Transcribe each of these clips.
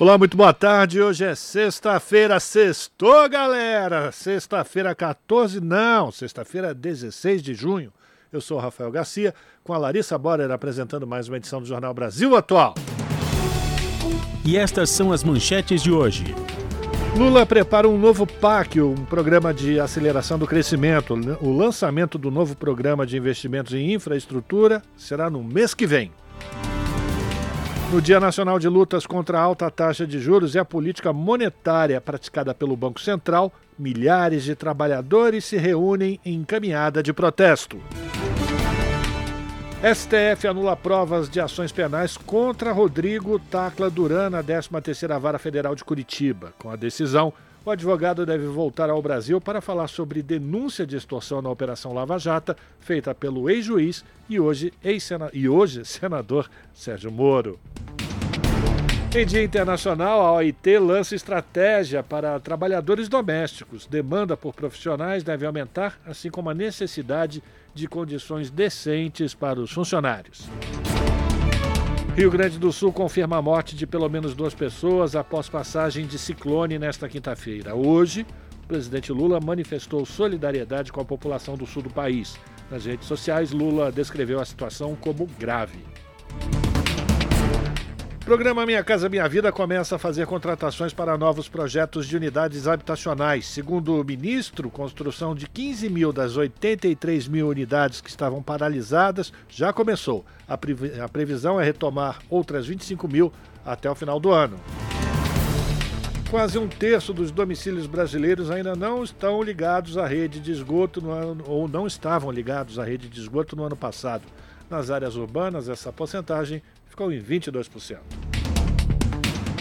Olá, muito boa tarde. Hoje é sexta-feira, sextou, galera. Sexta-feira 14, não, sexta-feira 16 de junho. Eu sou o Rafael Garcia, com a Larissa Borer apresentando mais uma edição do Jornal Brasil Atual. E estas são as manchetes de hoje. Lula prepara um novo PAC, um programa de aceleração do crescimento. O lançamento do novo programa de investimentos em infraestrutura será no mês que vem. No Dia Nacional de Lutas contra a Alta Taxa de Juros e a Política Monetária praticada pelo Banco Central, milhares de trabalhadores se reúnem em caminhada de protesto. STF anula provas de ações penais contra Rodrigo Tacla Duran na 13ª Vara Federal de Curitiba. Com a decisão, o advogado deve voltar ao Brasil para falar sobre denúncia de extorsão na Operação Lava Jata, feita pelo ex-juiz e hoje, ex e hoje senador Sérgio Moro. Em Dia Internacional, a OIT lança estratégia para trabalhadores domésticos. Demanda por profissionais deve aumentar, assim como a necessidade de condições decentes para os funcionários. Rio Grande do Sul confirma a morte de pelo menos duas pessoas após passagem de ciclone nesta quinta-feira. Hoje, o presidente Lula manifestou solidariedade com a população do sul do país. Nas redes sociais, Lula descreveu a situação como grave. Programa Minha Casa Minha Vida começa a fazer contratações para novos projetos de unidades habitacionais. Segundo o ministro, construção de 15 mil das 83 mil unidades que estavam paralisadas já começou. A, a previsão é retomar outras 25 mil até o final do ano. Quase um terço dos domicílios brasileiros ainda não estão ligados à rede de esgoto no ano, ou não estavam ligados à rede de esgoto no ano passado. Nas áreas urbanas, essa porcentagem ficou em 22%.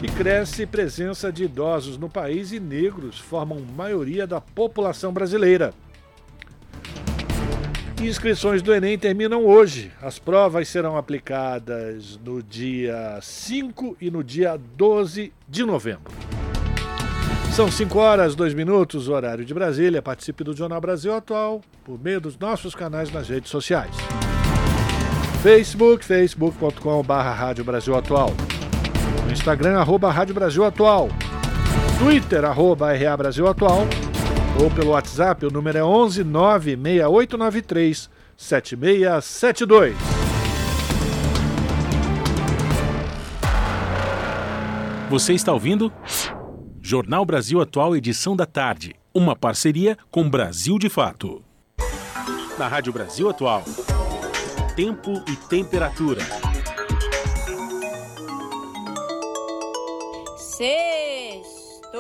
E cresce presença de idosos no país e negros formam maioria da população brasileira. Inscrições do Enem terminam hoje. As provas serão aplicadas no dia 5 e no dia 12 de novembro. São 5 horas, 2 minutos, horário de Brasília. Participe do Jornal Brasil Atual por meio dos nossos canais nas redes sociais. Facebook, facebook.com.br Rádio Brasil Atual. No Instagram, arroba Rádio Brasil Atual. Twitter, arroba RA Brasil Atual. Ou pelo WhatsApp, o número é 11 96893 7672. Você está ouvindo? Jornal Brasil Atual, edição da tarde. Uma parceria com Brasil de Fato. Na Rádio Brasil Atual tempo e temperatura. Sextou!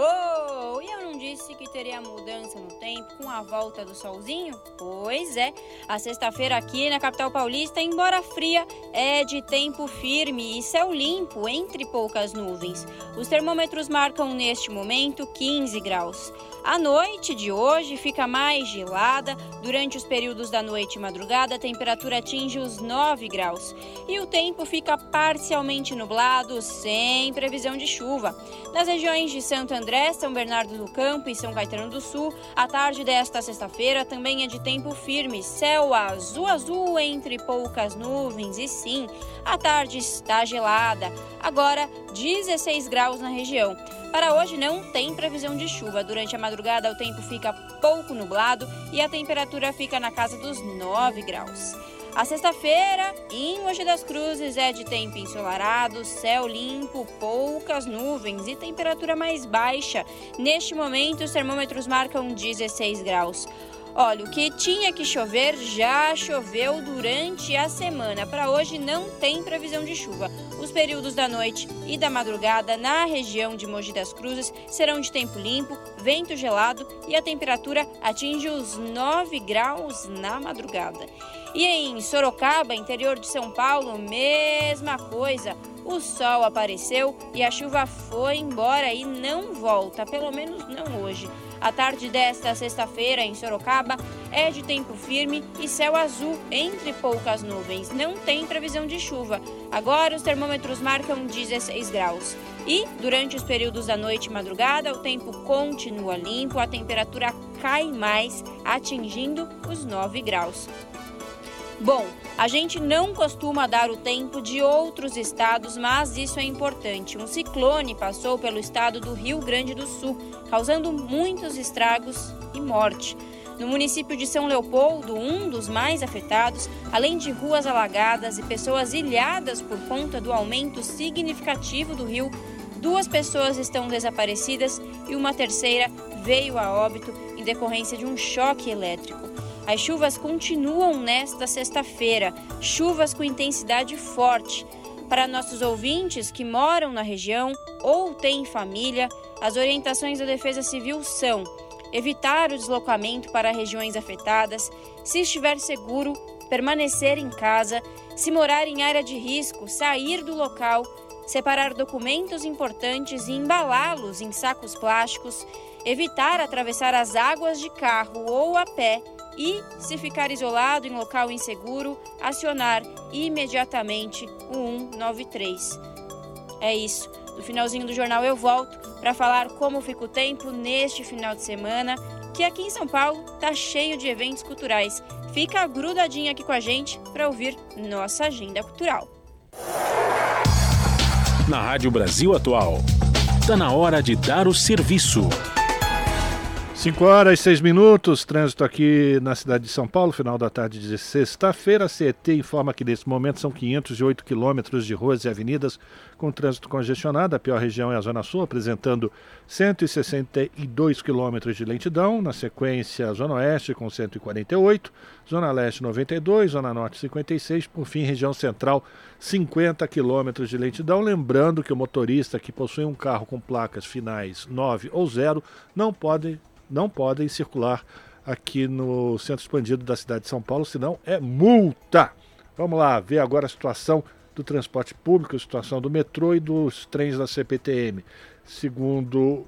E eu não disse que teria mudança no tempo com a volta do solzinho? Pois é, a sexta-feira aqui na capital paulista, embora fria, é de tempo firme e céu limpo entre poucas nuvens. Os termômetros marcam neste momento 15 graus. A noite de hoje fica mais gelada. Durante os períodos da noite e madrugada, a temperatura atinge os 9 graus. E o tempo fica parcialmente nublado, sem previsão de chuva. Nas regiões de Santo André, São Bernardo do Campo e São Caetano do Sul, a tarde desta sexta-feira também é de tempo firme, céu azul azul entre poucas nuvens. E sim, a tarde está gelada. Agora, 16 graus na região. Para hoje não tem previsão de chuva. Durante a madrugada o tempo fica pouco nublado e a temperatura fica na casa dos 9 graus. A sexta-feira, em Mogi das Cruzes, é de tempo ensolarado, céu limpo, poucas nuvens e temperatura mais baixa. Neste momento, os termômetros marcam 16 graus. Olha, o que tinha que chover já choveu durante a semana. Para hoje não tem previsão de chuva. Os períodos da noite e da madrugada na região de Mogi das Cruzes serão de tempo limpo, vento gelado e a temperatura atinge os 9 graus na madrugada. E em Sorocaba, interior de São Paulo, mesma coisa. o sol apareceu e a chuva foi embora e não volta, pelo menos não hoje. A tarde desta sexta-feira em Sorocaba é de tempo firme e céu azul entre poucas nuvens. Não tem previsão de chuva. Agora os termômetros marcam 16 graus. E durante os períodos da noite e madrugada, o tempo continua limpo, a temperatura cai mais, atingindo os 9 graus. Bom, a gente não costuma dar o tempo de outros estados, mas isso é importante. Um ciclone passou pelo estado do Rio Grande do Sul, causando muitos estragos e morte. No município de São Leopoldo, um dos mais afetados, além de ruas alagadas e pessoas ilhadas por conta do aumento significativo do rio, duas pessoas estão desaparecidas e uma terceira veio a óbito em decorrência de um choque elétrico. As chuvas continuam nesta sexta-feira, chuvas com intensidade forte. Para nossos ouvintes que moram na região ou têm família, as orientações da Defesa Civil são evitar o deslocamento para regiões afetadas, se estiver seguro, permanecer em casa, se morar em área de risco, sair do local, separar documentos importantes e embalá-los em sacos plásticos, evitar atravessar as águas de carro ou a pé e, se ficar isolado em local inseguro, acionar imediatamente o 193. É isso. No finalzinho do jornal eu volto para falar como fica o tempo neste final de semana, que aqui em São Paulo tá cheio de eventos culturais. Fica grudadinho aqui com a gente para ouvir nossa agenda cultural. Na Rádio Brasil Atual, está na hora de dar o serviço. 5 horas e 6 minutos, trânsito aqui na cidade de São Paulo, final da tarde de sexta-feira. A CET informa que nesse momento são 508 quilômetros de ruas e avenidas com trânsito congestionado. A pior região é a Zona Sul, apresentando 162 quilômetros de lentidão. Na sequência, a Zona Oeste com 148, Zona Leste 92, Zona Norte 56, por fim, região central 50 quilômetros de lentidão. Lembrando que o motorista que possui um carro com placas finais 9 ou 0 não pode não podem circular aqui no centro expandido da cidade de São Paulo, senão é multa. Vamos lá ver agora a situação do transporte público, a situação do metrô e dos trens da CPTM. Segundo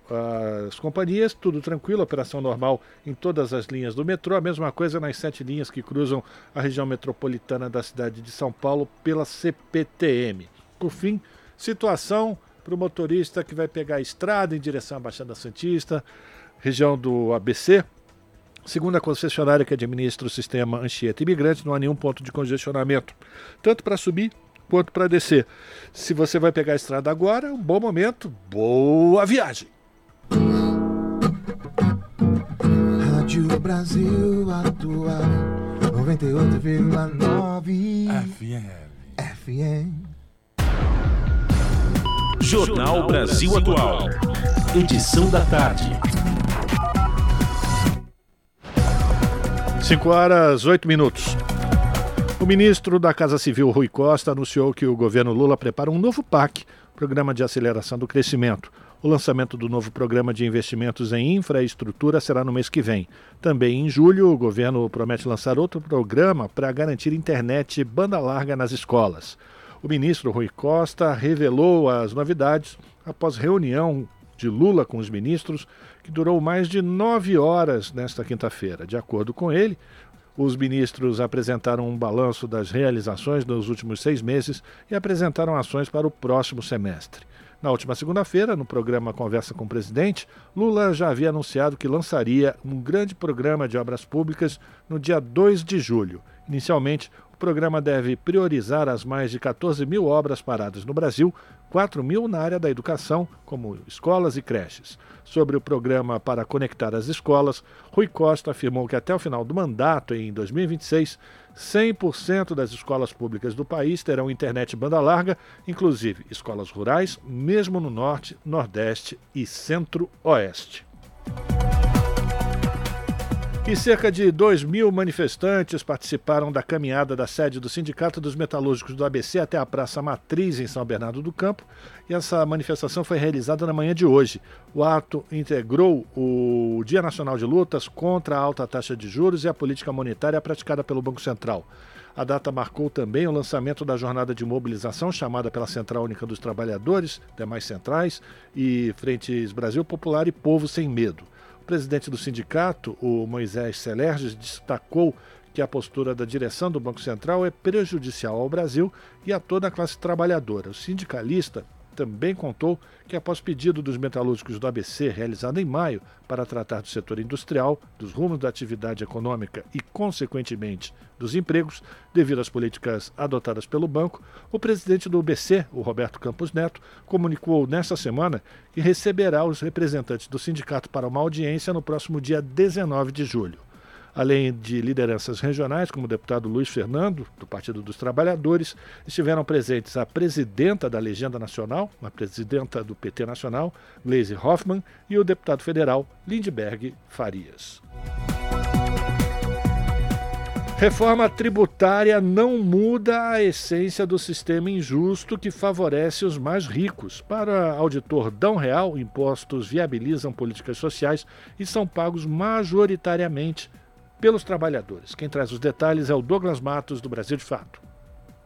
as companhias, tudo tranquilo, operação normal em todas as linhas do metrô, a mesma coisa nas sete linhas que cruzam a região metropolitana da cidade de São Paulo pela CPTM. Por fim, situação para o motorista que vai pegar a estrada em direção à Baixada Santista, região do ABC, segundo a concessionária que administra o sistema Anchieta Imigrante, não há nenhum ponto de congestionamento, tanto para subir quanto para descer. Se você vai pegar a estrada agora, é um bom momento, boa viagem! Rádio Brasil Atual 98,9 FM. FM. Jornal Brasil Atual. Edição da tarde. 5 horas 8 minutos. O ministro da Casa Civil, Rui Costa, anunciou que o governo Lula prepara um novo PAC, Programa de Aceleração do Crescimento. O lançamento do novo programa de investimentos em infraestrutura será no mês que vem. Também em julho, o governo promete lançar outro programa para garantir internet banda larga nas escolas. O ministro Rui Costa revelou as novidades após reunião de Lula com os ministros, que durou mais de nove horas nesta quinta-feira. De acordo com ele, os ministros apresentaram um balanço das realizações dos últimos seis meses e apresentaram ações para o próximo semestre. Na última segunda-feira, no programa Conversa com o Presidente, Lula já havia anunciado que lançaria um grande programa de obras públicas no dia 2 de julho. Inicialmente, o programa deve priorizar as mais de 14 mil obras paradas no Brasil, 4 mil na área da educação, como escolas e creches. Sobre o programa para conectar as escolas, Rui Costa afirmou que até o final do mandato, em 2026, 100% das escolas públicas do país terão internet banda larga, inclusive escolas rurais, mesmo no norte, nordeste e centro-oeste. E cerca de 2 mil manifestantes participaram da caminhada da sede do Sindicato dos Metalúrgicos do ABC até a Praça Matriz, em São Bernardo do Campo. E essa manifestação foi realizada na manhã de hoje. O ato integrou o Dia Nacional de Lutas contra a alta taxa de juros e a política monetária praticada pelo Banco Central. A data marcou também o lançamento da jornada de mobilização chamada pela Central Única dos Trabalhadores, demais centrais e Frentes Brasil Popular e Povo Sem Medo. Presidente do sindicato, o Moisés Celerges, destacou que a postura da direção do Banco Central é prejudicial ao Brasil e a toda a classe trabalhadora. O sindicalista também contou que, após pedido dos metalúrgicos do ABC, realizado em maio, para tratar do setor industrial, dos rumos da atividade econômica e, consequentemente, dos empregos, devido às políticas adotadas pelo banco, o presidente do ABC, o Roberto Campos Neto, comunicou nesta semana que receberá os representantes do sindicato para uma audiência no próximo dia 19 de julho além de lideranças regionais, como o deputado Luiz Fernando, do Partido dos Trabalhadores, estiveram presentes a presidenta da Legenda Nacional, a presidenta do PT Nacional, Gleisi Hoffmann, e o deputado federal Lindbergh Farias. Reforma tributária não muda a essência do sistema injusto que favorece os mais ricos. Para auditor Dão Real, impostos viabilizam políticas sociais e são pagos majoritariamente pelos trabalhadores. Quem traz os detalhes é o Douglas Matos, do Brasil de Fato.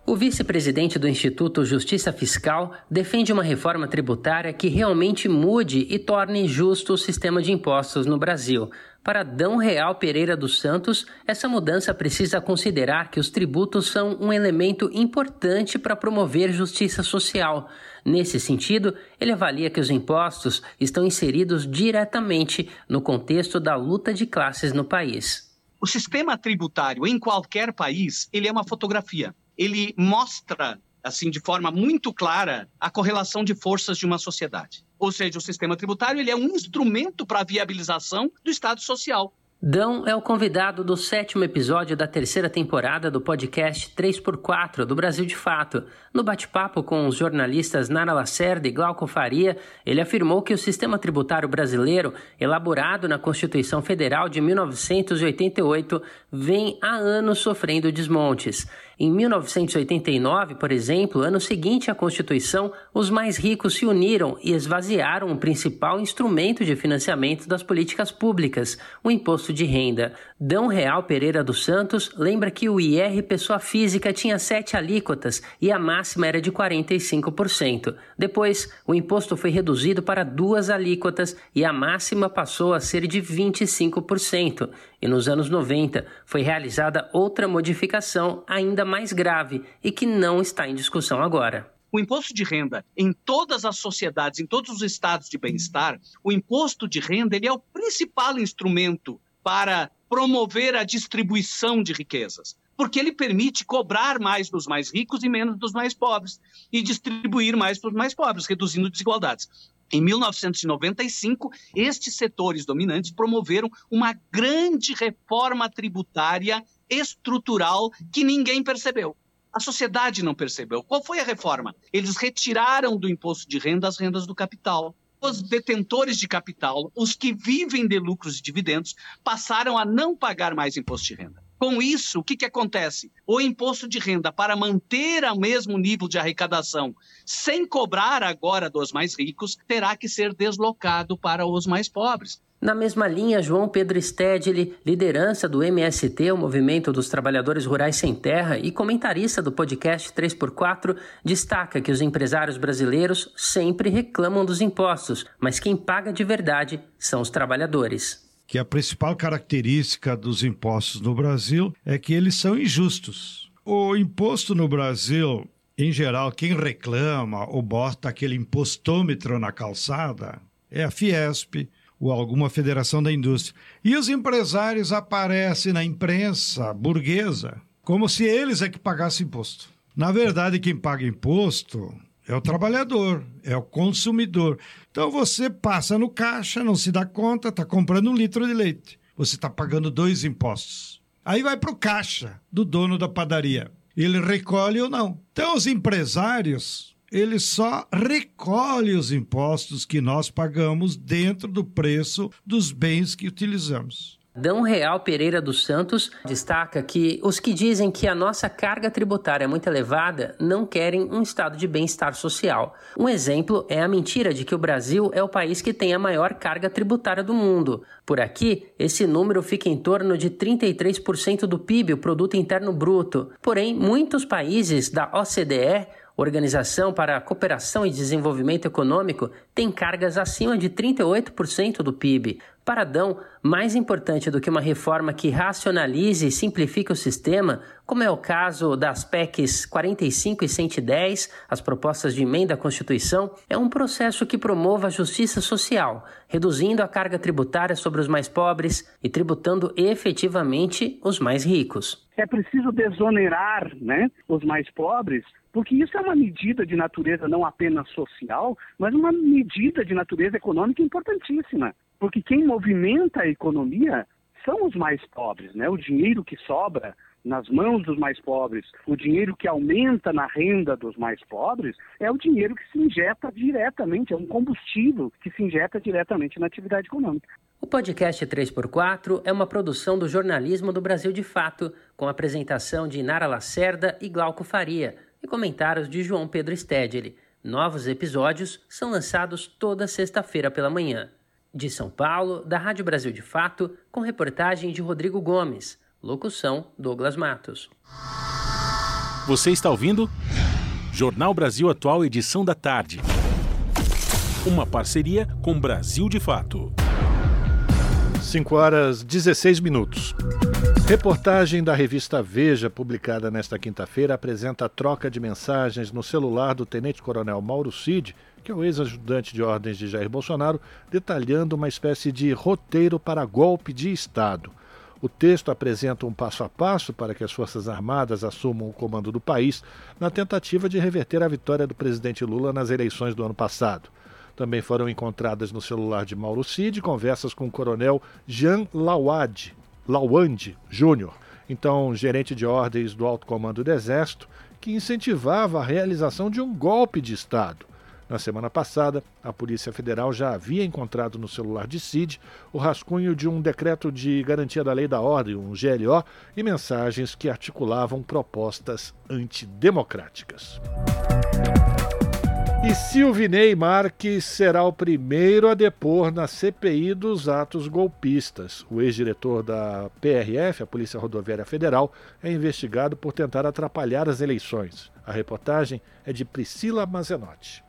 O vice-presidente do Instituto Justiça Fiscal defende uma reforma tributária que realmente mude e torne justo o sistema de impostos no Brasil. Para Dão Real Pereira dos Santos, essa mudança precisa considerar que os tributos são um elemento importante para promover justiça social. Nesse sentido, ele avalia que os impostos estão inseridos diretamente no contexto da luta de classes no país. O sistema tributário em qualquer país, ele é uma fotografia. Ele mostra assim de forma muito clara a correlação de forças de uma sociedade. Ou seja, o sistema tributário ele é um instrumento para a viabilização do Estado social. Dão é o convidado do sétimo episódio da terceira temporada do podcast 3x4 do Brasil de Fato. No bate-papo com os jornalistas Nara Lacerda e Glauco Faria, ele afirmou que o sistema tributário brasileiro, elaborado na Constituição Federal de 1988, vem há anos sofrendo desmontes. Em 1989, por exemplo, ano seguinte à Constituição, os mais ricos se uniram e esvaziaram o principal instrumento de financiamento das políticas públicas, o imposto de renda. Dão Real Pereira dos Santos lembra que o IR pessoa física tinha sete alíquotas e a máxima era de 45%. Depois, o imposto foi reduzido para duas alíquotas e a máxima passou a ser de 25%. E nos anos 90 foi realizada outra modificação ainda mais grave e que não está em discussão agora o imposto de renda em todas as sociedades, em todos os estados de bem-estar, o imposto de renda ele é o principal instrumento para promover a distribuição de riquezas, porque ele permite cobrar mais dos mais ricos e menos dos mais pobres e distribuir mais para os mais pobres, reduzindo desigualdades. Em 1995, estes setores dominantes promoveram uma grande reforma tributária estrutural que ninguém percebeu. A sociedade não percebeu. Qual foi a reforma? Eles retiraram do imposto de renda as rendas do capital. Os detentores de capital, os que vivem de lucros e dividendos, passaram a não pagar mais imposto de renda. Com isso, o que, que acontece? O imposto de renda, para manter o mesmo nível de arrecadação, sem cobrar agora dos mais ricos, terá que ser deslocado para os mais pobres. Na mesma linha, João Pedro Stedley, liderança do MST, o Movimento dos Trabalhadores Rurais Sem Terra, e comentarista do podcast 3x4, destaca que os empresários brasileiros sempre reclamam dos impostos, mas quem paga de verdade são os trabalhadores que a principal característica dos impostos no Brasil é que eles são injustos. O imposto no Brasil, em geral, quem reclama ou bota aquele impostômetro na calçada é a Fiesp ou alguma federação da indústria. E os empresários aparecem na imprensa burguesa como se eles é que pagassem imposto. Na verdade, quem paga imposto é o trabalhador, é o consumidor. Então você passa no caixa, não se dá conta, está comprando um litro de leite. Você está pagando dois impostos. Aí vai para o caixa do dono da padaria. Ele recolhe ou não. Então os empresários, eles só recolhem os impostos que nós pagamos dentro do preço dos bens que utilizamos. Dão Real Pereira dos Santos destaca que os que dizem que a nossa carga tributária é muito elevada não querem um estado de bem-estar social. Um exemplo é a mentira de que o Brasil é o país que tem a maior carga tributária do mundo. Por aqui, esse número fica em torno de 33% do PIB, o produto interno bruto. Porém, muitos países da OCDE Organização para a Cooperação e Desenvolvimento Econômico tem cargas acima de 38% do PIB. Para Adão, mais importante do que uma reforma que racionalize e simplifique o sistema, como é o caso das PECs 45 e 110, as propostas de emenda à Constituição, é um processo que promova a justiça social, reduzindo a carga tributária sobre os mais pobres e tributando efetivamente os mais ricos. É preciso desonerar né, os mais pobres porque isso é uma medida de natureza não apenas social, mas uma medida de natureza econômica importantíssima. Porque quem movimenta a economia são os mais pobres, né? O dinheiro que sobra nas mãos dos mais pobres, o dinheiro que aumenta na renda dos mais pobres, é o dinheiro que se injeta diretamente, é um combustível que se injeta diretamente na atividade econômica. O podcast 3x4 é uma produção do jornalismo do Brasil de Fato, com apresentação de Inara Lacerda e Glauco Faria e comentários de João Pedro Stedley. Novos episódios são lançados toda sexta-feira pela manhã. De São Paulo, da Rádio Brasil de Fato, com reportagem de Rodrigo Gomes. Locução: Douglas Matos. Você está ouvindo? Jornal Brasil Atual, edição da tarde. Uma parceria com Brasil de Fato. 5 horas 16 minutos. Reportagem da revista Veja, publicada nesta quinta-feira, apresenta a troca de mensagens no celular do tenente-coronel Mauro Cid, que é o ex-ajudante de ordens de Jair Bolsonaro, detalhando uma espécie de roteiro para golpe de Estado. O texto apresenta um passo a passo para que as Forças Armadas assumam o comando do país na tentativa de reverter a vitória do presidente Lula nas eleições do ano passado. Também foram encontradas no celular de Mauro Cid conversas com o coronel Jean Lawad, Lawande Júnior, então gerente de ordens do Alto Comando do Exército, que incentivava a realização de um golpe de Estado. Na semana passada, a Polícia Federal já havia encontrado no celular de Cid o rascunho de um decreto de garantia da lei da ordem, um GLO, e mensagens que articulavam propostas antidemocráticas. E Silvinei Marques será o primeiro a depor na CPI dos atos golpistas. O ex-diretor da PRF, a Polícia Rodoviária Federal, é investigado por tentar atrapalhar as eleições. A reportagem é de Priscila Mazenotti.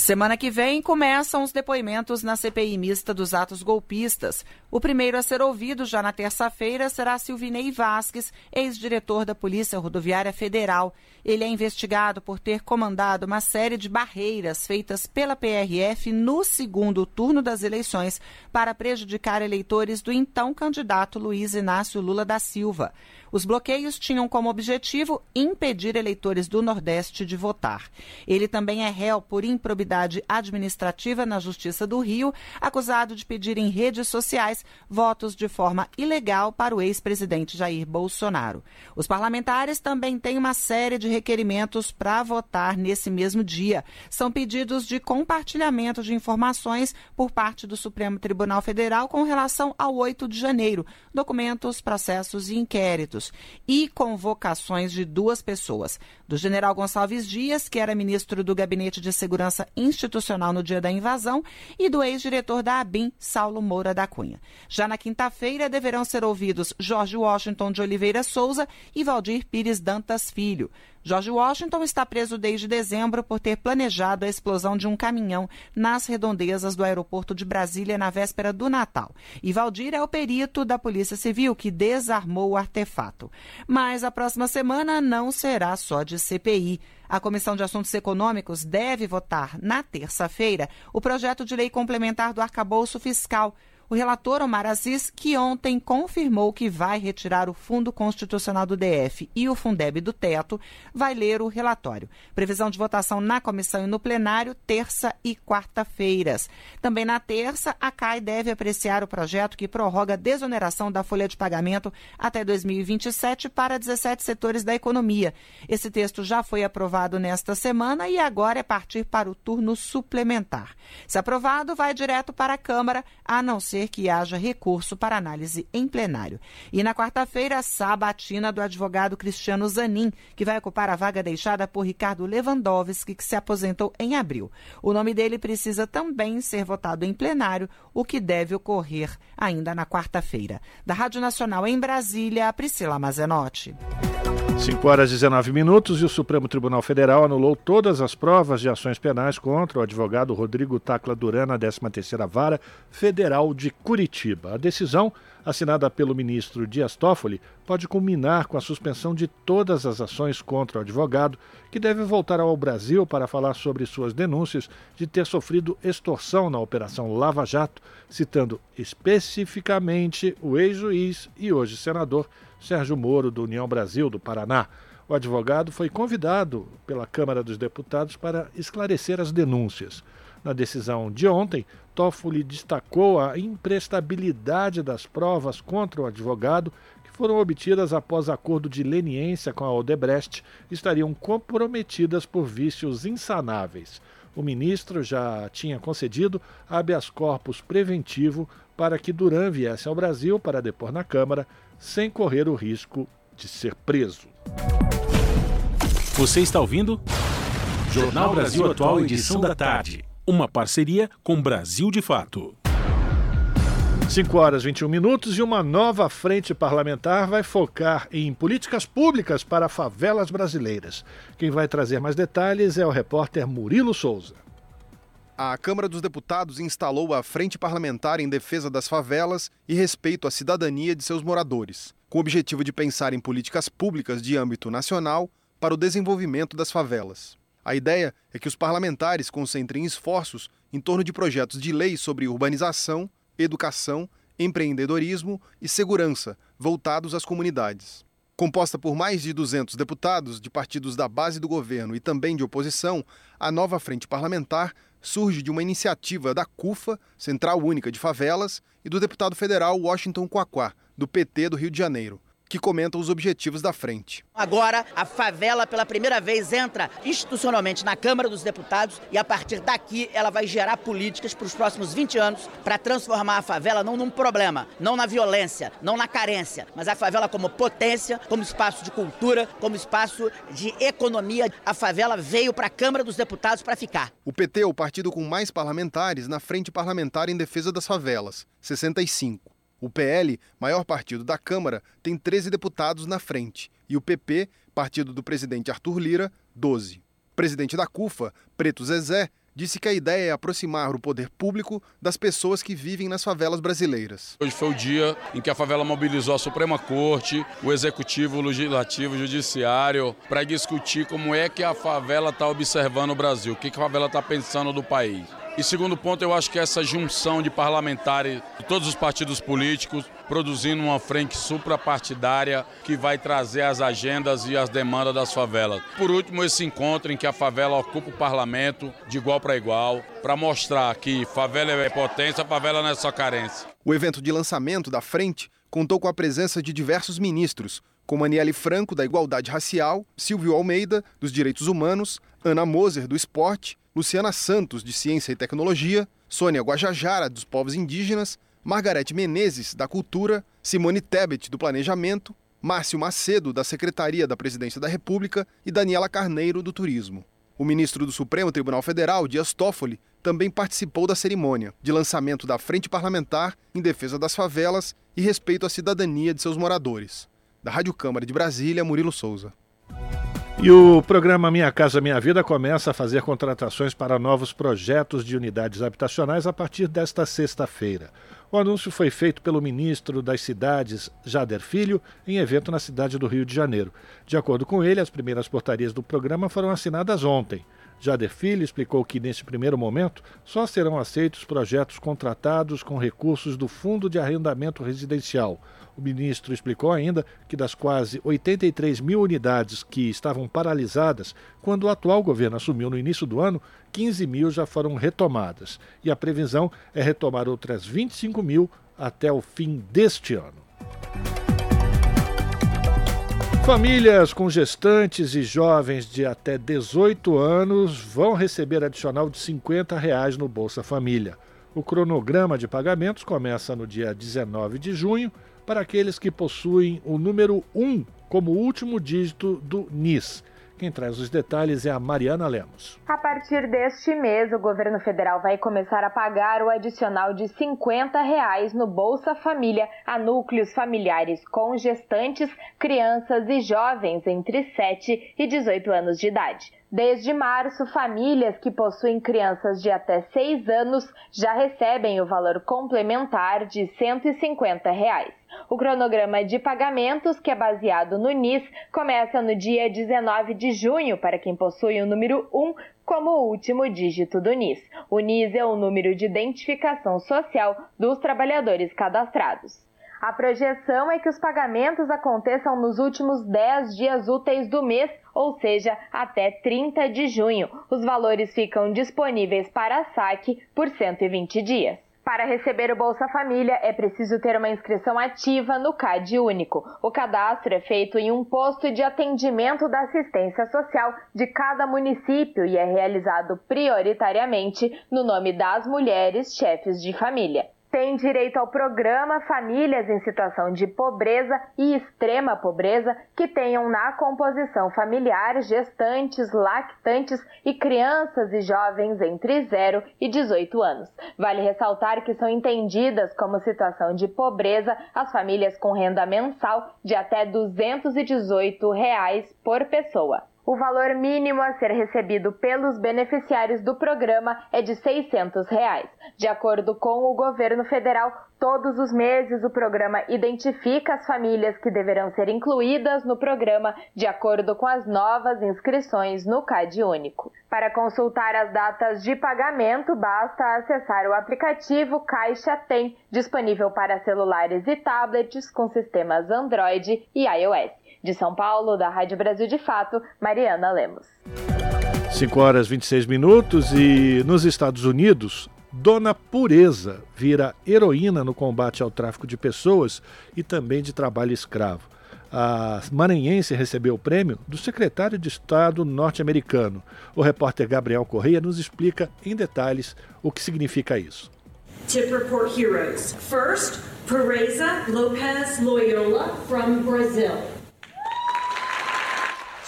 Semana que vem começam os depoimentos na CPI mista dos atos golpistas. O primeiro a ser ouvido já na terça-feira será Silvinei Vasques, ex-diretor da Polícia Rodoviária Federal. Ele é investigado por ter comandado uma série de barreiras feitas pela PRF no segundo turno das eleições para prejudicar eleitores do então candidato Luiz Inácio Lula da Silva. Os bloqueios tinham como objetivo impedir eleitores do Nordeste de votar. Ele também é réu por improbidade administrativa na Justiça do Rio, acusado de pedir em redes sociais votos de forma ilegal para o ex-presidente Jair Bolsonaro. Os parlamentares também têm uma série de requerimentos para votar nesse mesmo dia. São pedidos de compartilhamento de informações por parte do Supremo Tribunal Federal com relação ao 8 de janeiro, documentos, processos e inquéritos e convocações de duas pessoas: do general Gonçalves Dias, que era ministro do Gabinete de Segurança Institucional no dia da invasão, e do ex-diretor da ABIN, Saulo Moura da Cunha. Já na quinta-feira deverão ser ouvidos Jorge Washington de Oliveira Souza e Valdir Pires Dantas Filho. George Washington está preso desde dezembro por ter planejado a explosão de um caminhão nas redondezas do aeroporto de Brasília na véspera do Natal. E Valdir é o perito da Polícia Civil que desarmou o artefato. Mas a próxima semana não será só de CPI. A Comissão de Assuntos Econômicos deve votar na terça-feira o projeto de lei complementar do arcabouço fiscal o relator Omar Aziz, que ontem confirmou que vai retirar o Fundo Constitucional do DF e o Fundeb do teto, vai ler o relatório. Previsão de votação na comissão e no plenário, terça e quarta-feiras. Também na terça, a CAI deve apreciar o projeto que prorroga a desoneração da folha de pagamento até 2027 para 17 setores da economia. Esse texto já foi aprovado nesta semana e agora é partir para o turno suplementar. Se aprovado, vai direto para a Câmara, a não ser ser que haja recurso para análise em plenário. E na quarta-feira, sabatina do advogado Cristiano Zanin, que vai ocupar a vaga deixada por Ricardo Lewandowski, que se aposentou em abril. O nome dele precisa também ser votado em plenário, o que deve ocorrer ainda na quarta-feira. Da Rádio Nacional em Brasília, Priscila Mazenotti. 5 horas e 19 minutos e o Supremo Tribunal Federal anulou todas as provas de ações penais contra o advogado Rodrigo Tacla Duran na 13ª Vara Federal de Curitiba. A decisão, assinada pelo ministro Dias Toffoli, pode culminar com a suspensão de todas as ações contra o advogado, que deve voltar ao Brasil para falar sobre suas denúncias de ter sofrido extorsão na Operação Lava Jato, citando especificamente o ex-juiz e hoje senador Sérgio Moro, do União Brasil do Paraná. O advogado foi convidado pela Câmara dos Deputados para esclarecer as denúncias. Na decisão de ontem, Toffoli destacou a imprestabilidade das provas contra o advogado, que foram obtidas após acordo de leniência com a Odebrecht, estariam comprometidas por vícios insanáveis. O ministro já tinha concedido habeas corpus preventivo para que Duran viesse ao Brasil para depor na Câmara, sem correr o risco de ser preso. Você está ouvindo? Jornal Brasil Atual, edição da tarde. Uma parceria com Brasil de Fato. 5 horas e 21 minutos e uma nova frente parlamentar vai focar em políticas públicas para favelas brasileiras. Quem vai trazer mais detalhes é o repórter Murilo Souza. A Câmara dos Deputados instalou a Frente Parlamentar em Defesa das Favelas e Respeito à Cidadania de seus moradores, com o objetivo de pensar em políticas públicas de âmbito nacional para o desenvolvimento das favelas. A ideia é que os parlamentares concentrem esforços em torno de projetos de lei sobre urbanização, educação, empreendedorismo e segurança voltados às comunidades. Composta por mais de 200 deputados de partidos da base do governo e também de oposição, a nova frente parlamentar surge de uma iniciativa da CUFA, Central Única de Favelas, e do deputado federal Washington Quaquá, do PT do Rio de Janeiro que comenta os objetivos da frente. Agora, a favela, pela primeira vez, entra institucionalmente na Câmara dos Deputados e, a partir daqui, ela vai gerar políticas para os próximos 20 anos para transformar a favela não num problema, não na violência, não na carência, mas a favela como potência, como espaço de cultura, como espaço de economia. A favela veio para a Câmara dos Deputados para ficar. O PT é o partido com mais parlamentares na Frente Parlamentar em Defesa das Favelas, 65. O PL, maior partido da Câmara, tem 13 deputados na frente e o PP, partido do presidente Arthur Lira, 12. O presidente da CUFA, Preto Zezé, disse que a ideia é aproximar o poder público das pessoas que vivem nas favelas brasileiras. Hoje foi o dia em que a favela mobilizou a Suprema Corte, o Executivo, o Legislativo, o Judiciário, para discutir como é que a favela está observando o Brasil, o que a favela está pensando do país. E segundo ponto, eu acho que essa junção de parlamentares de todos os partidos políticos, produzindo uma frente suprapartidária que vai trazer as agendas e as demandas das favelas. Por último, esse encontro em que a favela ocupa o parlamento de igual para igual, para mostrar que favela é potência, favela não é só carência. O evento de lançamento da frente contou com a presença de diversos ministros, como Aniele Franco, da Igualdade Racial, Silvio Almeida, dos Direitos Humanos, Ana Moser, do Esporte, Luciana Santos, de Ciência e Tecnologia, Sônia Guajajara, dos Povos Indígenas, Margarete Menezes, da Cultura, Simone Tebet, do Planejamento, Márcio Macedo, da Secretaria da Presidência da República e Daniela Carneiro, do Turismo. O ministro do Supremo Tribunal Federal, Dias Toffoli, também participou da cerimônia de lançamento da Frente Parlamentar em defesa das favelas e respeito à cidadania de seus moradores. Da Rádio Câmara de Brasília, Murilo Souza. E o programa Minha Casa Minha Vida começa a fazer contratações para novos projetos de unidades habitacionais a partir desta sexta-feira. O anúncio foi feito pelo ministro das Cidades, Jader Filho, em evento na cidade do Rio de Janeiro. De acordo com ele, as primeiras portarias do programa foram assinadas ontem. Jader Filho explicou que, neste primeiro momento, só serão aceitos projetos contratados com recursos do Fundo de Arrendamento Residencial. O ministro explicou ainda que das quase 83 mil unidades que estavam paralisadas quando o atual governo assumiu no início do ano, 15 mil já foram retomadas. E a previsão é retomar outras 25 mil até o fim deste ano. Famílias com gestantes e jovens de até 18 anos vão receber adicional de 50 reais no Bolsa Família. O cronograma de pagamentos começa no dia 19 de junho para aqueles que possuem o número 1 como último dígito do NIS. Quem traz os detalhes é a Mariana Lemos. A partir deste mês, o governo federal vai começar a pagar o adicional de 50 reais no Bolsa Família a núcleos familiares com gestantes, crianças e jovens entre 7 e 18 anos de idade. Desde março, famílias que possuem crianças de até 6 anos já recebem o valor complementar de 150 reais. O cronograma de pagamentos, que é baseado no NIS, começa no dia 19 de junho para quem possui o número 1 como último dígito do NIS. O NIS é o número de identificação social dos trabalhadores cadastrados. A projeção é que os pagamentos aconteçam nos últimos 10 dias úteis do mês, ou seja, até 30 de junho. Os valores ficam disponíveis para saque por 120 dias. Para receber o Bolsa Família, é preciso ter uma inscrição ativa no CAD Único. O cadastro é feito em um posto de atendimento da assistência social de cada município e é realizado prioritariamente no nome das mulheres chefes de família têm direito ao programa Famílias em Situação de Pobreza e Extrema Pobreza que tenham na composição familiar gestantes, lactantes e crianças e jovens entre 0 e 18 anos. Vale ressaltar que são entendidas como situação de pobreza as famílias com renda mensal de até 218 reais por pessoa. O valor mínimo a ser recebido pelos beneficiários do programa é de 600 reais. De acordo com o governo federal, todos os meses o programa identifica as famílias que deverão ser incluídas no programa de acordo com as novas inscrições no CAD Único. Para consultar as datas de pagamento, basta acessar o aplicativo Caixa Tem, disponível para celulares e tablets com sistemas Android e iOS. De São Paulo, da Rádio Brasil de Fato, Mariana Lemos. 5 horas 26 minutos e nos Estados Unidos, Dona Pureza vira heroína no combate ao tráfico de pessoas e também de trabalho escravo. A maranhense recebeu o prêmio do secretário de Estado norte-americano. O repórter Gabriel Correia nos explica em detalhes o que significa isso. Tip report heroes. First, Pureza Lopez Loyola from Brazil.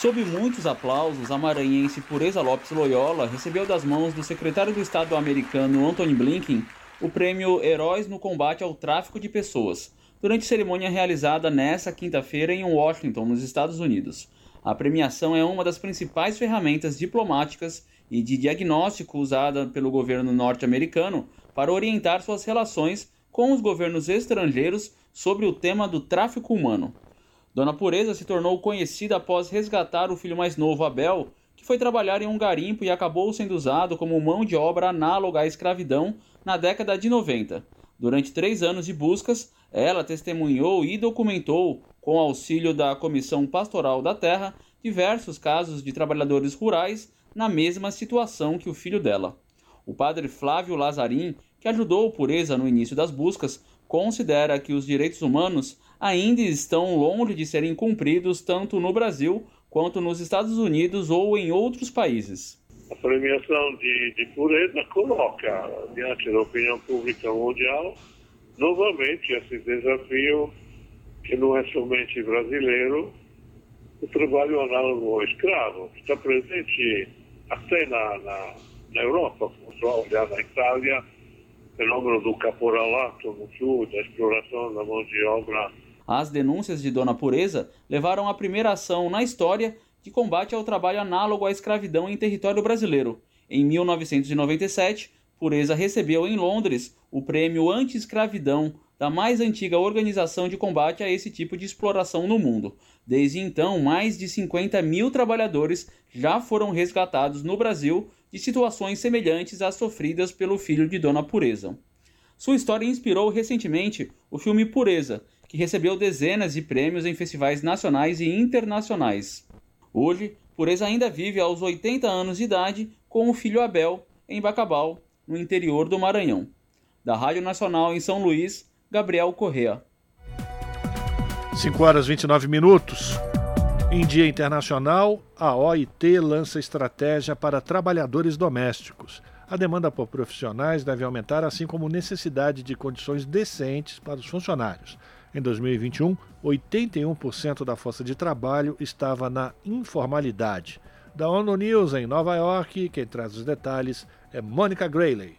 Sob muitos aplausos, a maranhense Pureza Lopes Loyola recebeu das mãos do secretário do Estado americano Anthony Blinken o prêmio Heróis no Combate ao Tráfico de Pessoas, durante cerimônia realizada nesta quinta-feira em Washington, nos Estados Unidos. A premiação é uma das principais ferramentas diplomáticas e de diagnóstico usada pelo governo norte-americano para orientar suas relações com os governos estrangeiros sobre o tema do tráfico humano. Dona Pureza se tornou conhecida após resgatar o filho mais novo, Abel, que foi trabalhar em um garimpo e acabou sendo usado como mão de obra análoga à escravidão na década de 90. Durante três anos de buscas, ela testemunhou e documentou, com auxílio da Comissão Pastoral da Terra, diversos casos de trabalhadores rurais na mesma situação que o filho dela. O padre Flávio Lazarim, que ajudou Pureza no início das buscas, considera que os direitos humanos ainda estão longe de serem cumpridos tanto no Brasil quanto nos Estados Unidos ou em outros países. A premiação de, de pureza coloca diante da opinião pública mundial novamente esse desafio que não é somente brasileiro, o trabalho análogo ao escravo, que está presente até na, na, na Europa, só olhar na Itália, fenômeno do caporalato no sul, da exploração da mão de obra. As denúncias de Dona Pureza levaram à primeira ação na história de combate ao trabalho análogo à escravidão em território brasileiro. Em 1997, Pureza recebeu em Londres o prêmio Anti-Escravidão da mais antiga organização de combate a esse tipo de exploração no mundo. Desde então, mais de 50 mil trabalhadores já foram resgatados no Brasil de situações semelhantes às sofridas pelo filho de Dona Pureza. Sua história inspirou recentemente o filme Pureza, que recebeu dezenas de prêmios em festivais nacionais e internacionais. Hoje, Pureza ainda vive aos 80 anos de idade com o filho Abel, em Bacabal, no interior do Maranhão. Da Rádio Nacional em São Luís, Gabriel Correa. 5 horas 29 minutos. Em Dia Internacional, a OIT lança estratégia para trabalhadores domésticos. A demanda por profissionais deve aumentar, assim como necessidade de condições decentes para os funcionários. Em 2021, 81% da força de trabalho estava na informalidade. Da ONU News em Nova York, quem traz os detalhes é Mônica Grayley.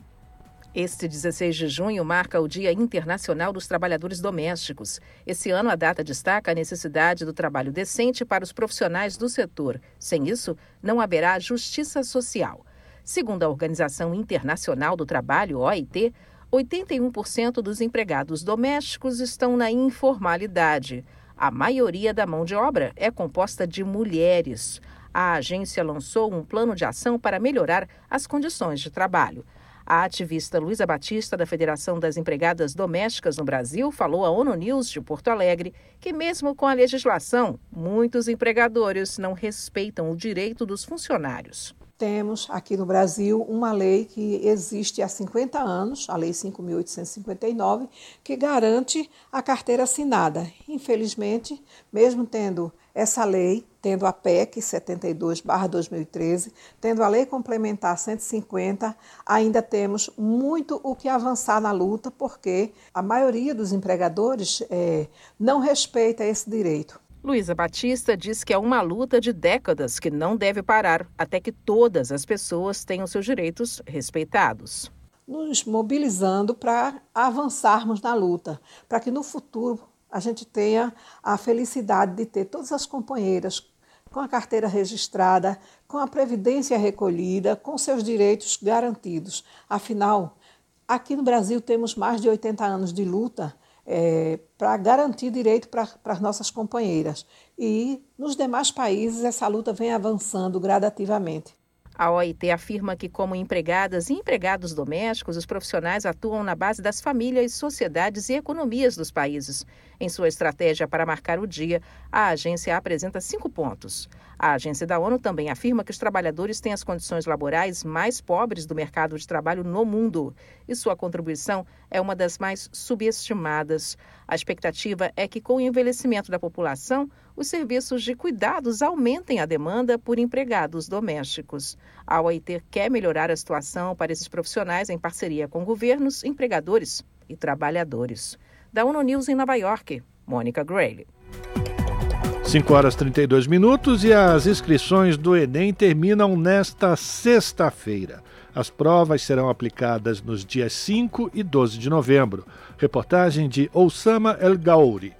Este 16 de junho marca o Dia Internacional dos Trabalhadores Domésticos. Esse ano, a data destaca a necessidade do trabalho decente para os profissionais do setor. Sem isso, não haverá justiça social. Segundo a Organização Internacional do Trabalho, OIT, 81% dos empregados domésticos estão na informalidade. A maioria da mão de obra é composta de mulheres. A agência lançou um plano de ação para melhorar as condições de trabalho. A ativista Luísa Batista, da Federação das Empregadas Domésticas no Brasil, falou à ONU News de Porto Alegre que, mesmo com a legislação, muitos empregadores não respeitam o direito dos funcionários. Temos aqui no Brasil uma lei que existe há 50 anos, a Lei 5.859, que garante a carteira assinada. Infelizmente, mesmo tendo essa lei, tendo a PEC 72/2013, tendo a Lei Complementar 150, ainda temos muito o que avançar na luta, porque a maioria dos empregadores é, não respeita esse direito. Luísa Batista diz que é uma luta de décadas que não deve parar até que todas as pessoas tenham seus direitos respeitados. Nos mobilizando para avançarmos na luta, para que no futuro a gente tenha a felicidade de ter todas as companheiras com a carteira registrada, com a previdência recolhida, com seus direitos garantidos. Afinal, aqui no Brasil temos mais de 80 anos de luta é, para garantir direito para as nossas companheiras. E nos demais países essa luta vem avançando gradativamente. A OIT afirma que, como empregadas e empregados domésticos, os profissionais atuam na base das famílias, sociedades e economias dos países. Em sua estratégia para marcar o dia, a agência apresenta cinco pontos. A agência da ONU também afirma que os trabalhadores têm as condições laborais mais pobres do mercado de trabalho no mundo e sua contribuição é uma das mais subestimadas. A expectativa é que, com o envelhecimento da população, os serviços de cuidados aumentem a demanda por empregados domésticos. A OIT quer melhorar a situação para esses profissionais em parceria com governos, empregadores e trabalhadores. Da ONU News em Nova York, Mônica Gray. 5 horas 32 minutos e as inscrições do Enem terminam nesta sexta-feira. As provas serão aplicadas nos dias 5 e 12 de novembro. Reportagem de Oussama El Gaouri.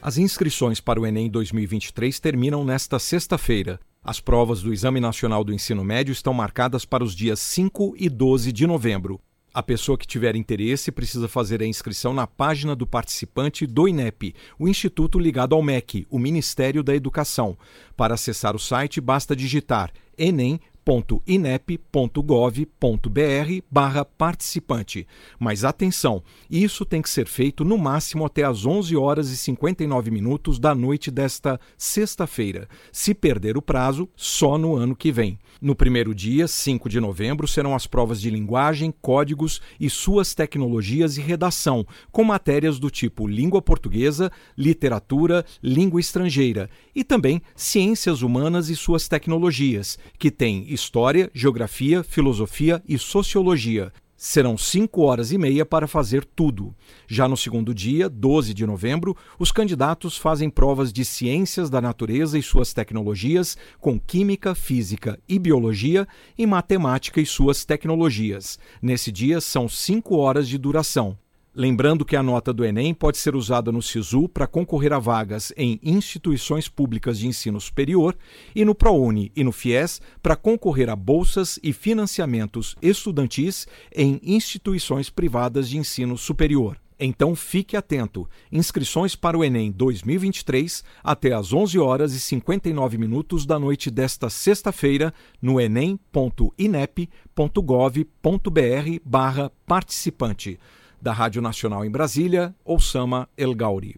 As inscrições para o Enem 2023 terminam nesta sexta-feira. As provas do Exame Nacional do Ensino Médio estão marcadas para os dias 5 e 12 de novembro. A pessoa que tiver interesse precisa fazer a inscrição na página do participante do INEP, o instituto ligado ao MEC, o Ministério da Educação. Para acessar o site, basta digitar enem www.inep.gov.br barra participante. Mas atenção, isso tem que ser feito no máximo até às 11 horas e 59 minutos da noite desta sexta-feira. Se perder o prazo, só no ano que vem. No primeiro dia, 5 de novembro, serão as provas de linguagem, códigos e suas tecnologias e redação, com matérias do tipo língua portuguesa, literatura, língua estrangeira e também ciências humanas e suas tecnologias, que tem História, Geografia, Filosofia e Sociologia. Serão cinco horas e meia para fazer tudo. Já no segundo dia, 12 de novembro, os candidatos fazem provas de ciências da natureza e suas tecnologias, com química, física e biologia, e matemática e suas tecnologias. Nesse dia, são cinco horas de duração. Lembrando que a nota do Enem pode ser usada no SISU para concorrer a vagas em instituições públicas de ensino superior e no ProUni e no FIES para concorrer a bolsas e financiamentos estudantis em instituições privadas de ensino superior. Então fique atento. Inscrições para o Enem 2023 até às 11 horas e 59 minutos da noite desta sexta-feira no enem.inep.gov.br/participante da Rádio Nacional em Brasília, Osama El Gauri.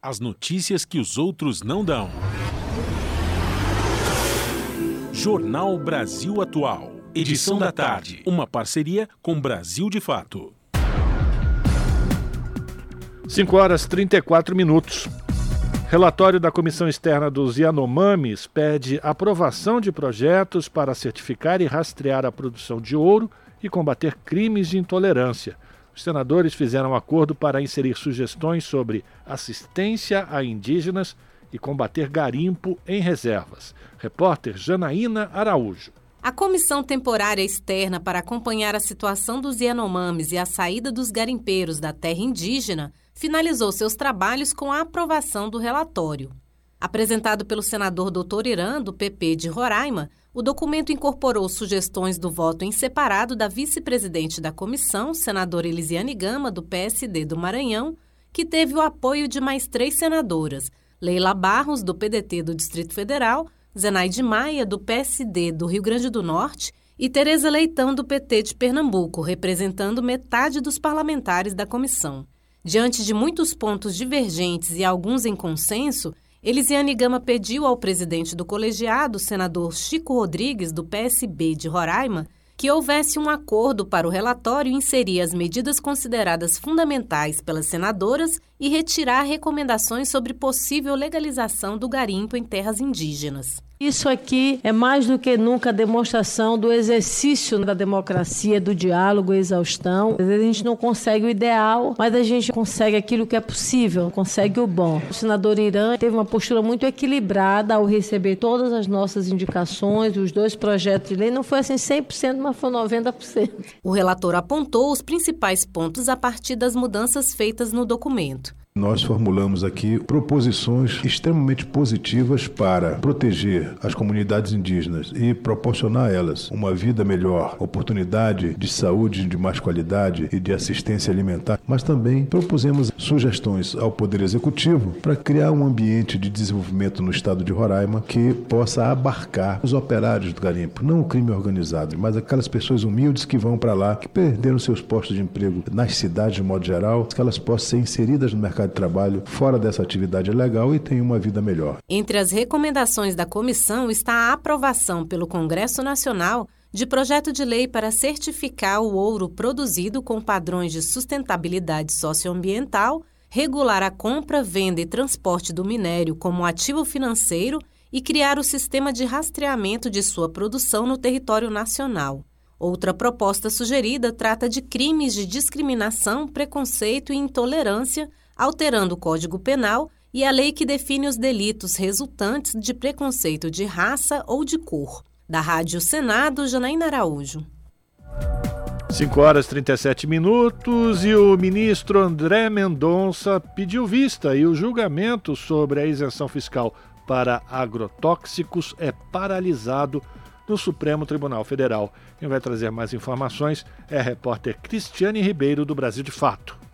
As notícias que os outros não dão. Jornal Brasil Atual. Edição da tarde. Uma parceria com Brasil de Fato. 5 horas 34 minutos. Relatório da Comissão Externa dos Yanomamis pede aprovação de projetos para certificar e rastrear a produção de ouro e combater crimes de intolerância. Os senadores fizeram um acordo para inserir sugestões sobre assistência a indígenas e combater garimpo em reservas. Repórter Janaína Araújo. A Comissão Temporária Externa para acompanhar a situação dos Yanomamis e a saída dos garimpeiros da terra indígena finalizou seus trabalhos com a aprovação do relatório. Apresentado pelo senador Dr. Irã, do PP de Roraima, o documento incorporou sugestões do voto em separado da vice-presidente da comissão, senadora Elisiane Gama, do PSD do Maranhão, que teve o apoio de mais três senadoras, Leila Barros, do PDT do Distrito Federal, Zenaide Maia, do PSD do Rio Grande do Norte, e Tereza Leitão, do PT de Pernambuco, representando metade dos parlamentares da comissão. Diante de muitos pontos divergentes e alguns em consenso, Elisiane Gama pediu ao presidente do colegiado, senador Chico Rodrigues, do PSB de Roraima, que houvesse um acordo para o relatório inserir as medidas consideradas fundamentais pelas senadoras e retirar recomendações sobre possível legalização do garimpo em terras indígenas. Isso aqui é mais do que nunca a demonstração do exercício da democracia, do diálogo exaustão. Às vezes a gente não consegue o ideal, mas a gente consegue aquilo que é possível, consegue o bom. O senador Irã teve uma postura muito equilibrada ao receber todas as nossas indicações, os dois projetos de lei. Não foi assim 100%, mas foi 90%. O relator apontou os principais pontos a partir das mudanças feitas no documento. Nós formulamos aqui proposições extremamente positivas para proteger as comunidades indígenas e proporcionar a elas uma vida melhor, oportunidade de saúde de mais qualidade e de assistência alimentar, mas também propusemos sugestões ao Poder Executivo para criar um ambiente de desenvolvimento no estado de Roraima que possa abarcar os operários do garimpo, não o crime organizado, mas aquelas pessoas humildes que vão para lá, que perderam seus postos de emprego nas cidades de modo geral, que elas possam ser inseridas no mercado de trabalho fora dessa atividade legal e tenham uma vida melhor. Entre as recomendações da comissão está a aprovação pelo Congresso Nacional de projeto de lei para certificar o ouro produzido com padrões de sustentabilidade socioambiental, regular a compra, venda e transporte do minério como ativo financeiro e criar o sistema de rastreamento de sua produção no território nacional. Outra proposta sugerida trata de crimes de discriminação, preconceito e intolerância alterando o Código Penal e a lei que define os delitos resultantes de preconceito de raça ou de cor. Da Rádio Senado, Janaína Araújo. 5 horas e 37 minutos e o ministro André Mendonça pediu vista e o julgamento sobre a isenção fiscal para agrotóxicos é paralisado no Supremo Tribunal Federal. Quem vai trazer mais informações é a repórter Cristiane Ribeiro, do Brasil de Fato.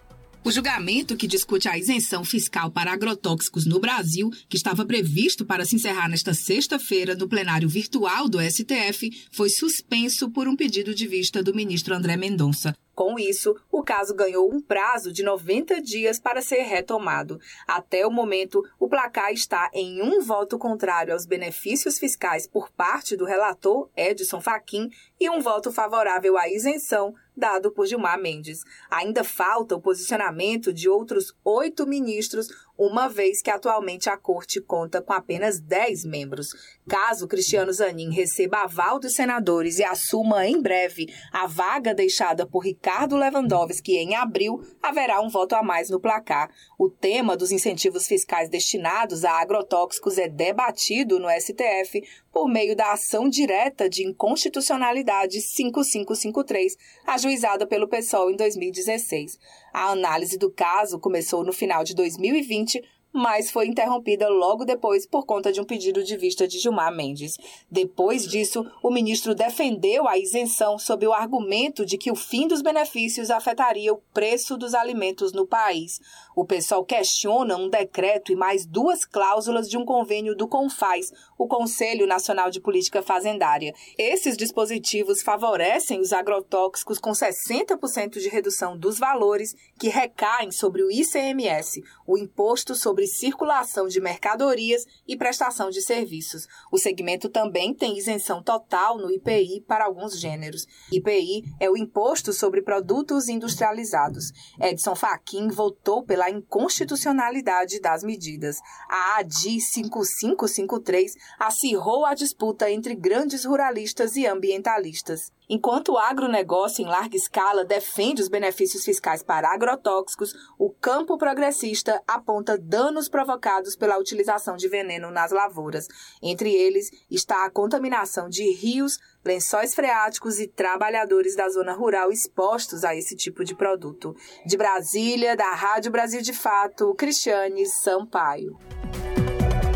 O julgamento que discute a isenção fiscal para agrotóxicos no Brasil, que estava previsto para se encerrar nesta sexta-feira no plenário virtual do STF, foi suspenso por um pedido de vista do ministro André Mendonça. Com isso, o caso ganhou um prazo de 90 dias para ser retomado. Até o momento, o placar está em um voto contrário aos benefícios fiscais por parte do relator Edson Fachin e um voto favorável à isenção dado por Gilmar Mendes. Ainda falta o posicionamento de outros oito ministros, uma vez que atualmente a corte conta com apenas 10 membros. Caso Cristiano Zanin receba aval dos senadores e assuma em breve a vaga deixada por Ricardo Lewandowski em abril, haverá um voto a mais no placar. O tema dos incentivos fiscais destinados a agrotóxicos é debatido no STF por meio da ação direta de inconstitucionalidade 5553, ajuizada pelo PSOL em 2016. A análise do caso começou no final de 2020 mas foi interrompida logo depois por conta de um pedido de vista de Gilmar Mendes. Depois disso, o ministro defendeu a isenção sob o argumento de que o fim dos benefícios afetaria o preço dos alimentos no país. O pessoal questiona um decreto e mais duas cláusulas de um convênio do CONFAS, o Conselho Nacional de Política Fazendária. Esses dispositivos favorecem os agrotóxicos com 60% de redução dos valores que recaem sobre o ICMS, o Imposto sobre circulação de mercadorias e prestação de serviços. O segmento também tem isenção total no IPI para alguns gêneros. IPI é o Imposto sobre Produtos Industrializados. Edson Fachin votou pela inconstitucionalidade das medidas. A ADI 5553 acirrou a disputa entre grandes ruralistas e ambientalistas. Enquanto o agronegócio em larga escala defende os benefícios fiscais para agrotóxicos, o campo progressista aponta danos provocados pela utilização de veneno nas lavouras. Entre eles está a contaminação de rios, lençóis freáticos e trabalhadores da zona rural expostos a esse tipo de produto. De Brasília, da Rádio Brasil de Fato, Cristiane Sampaio.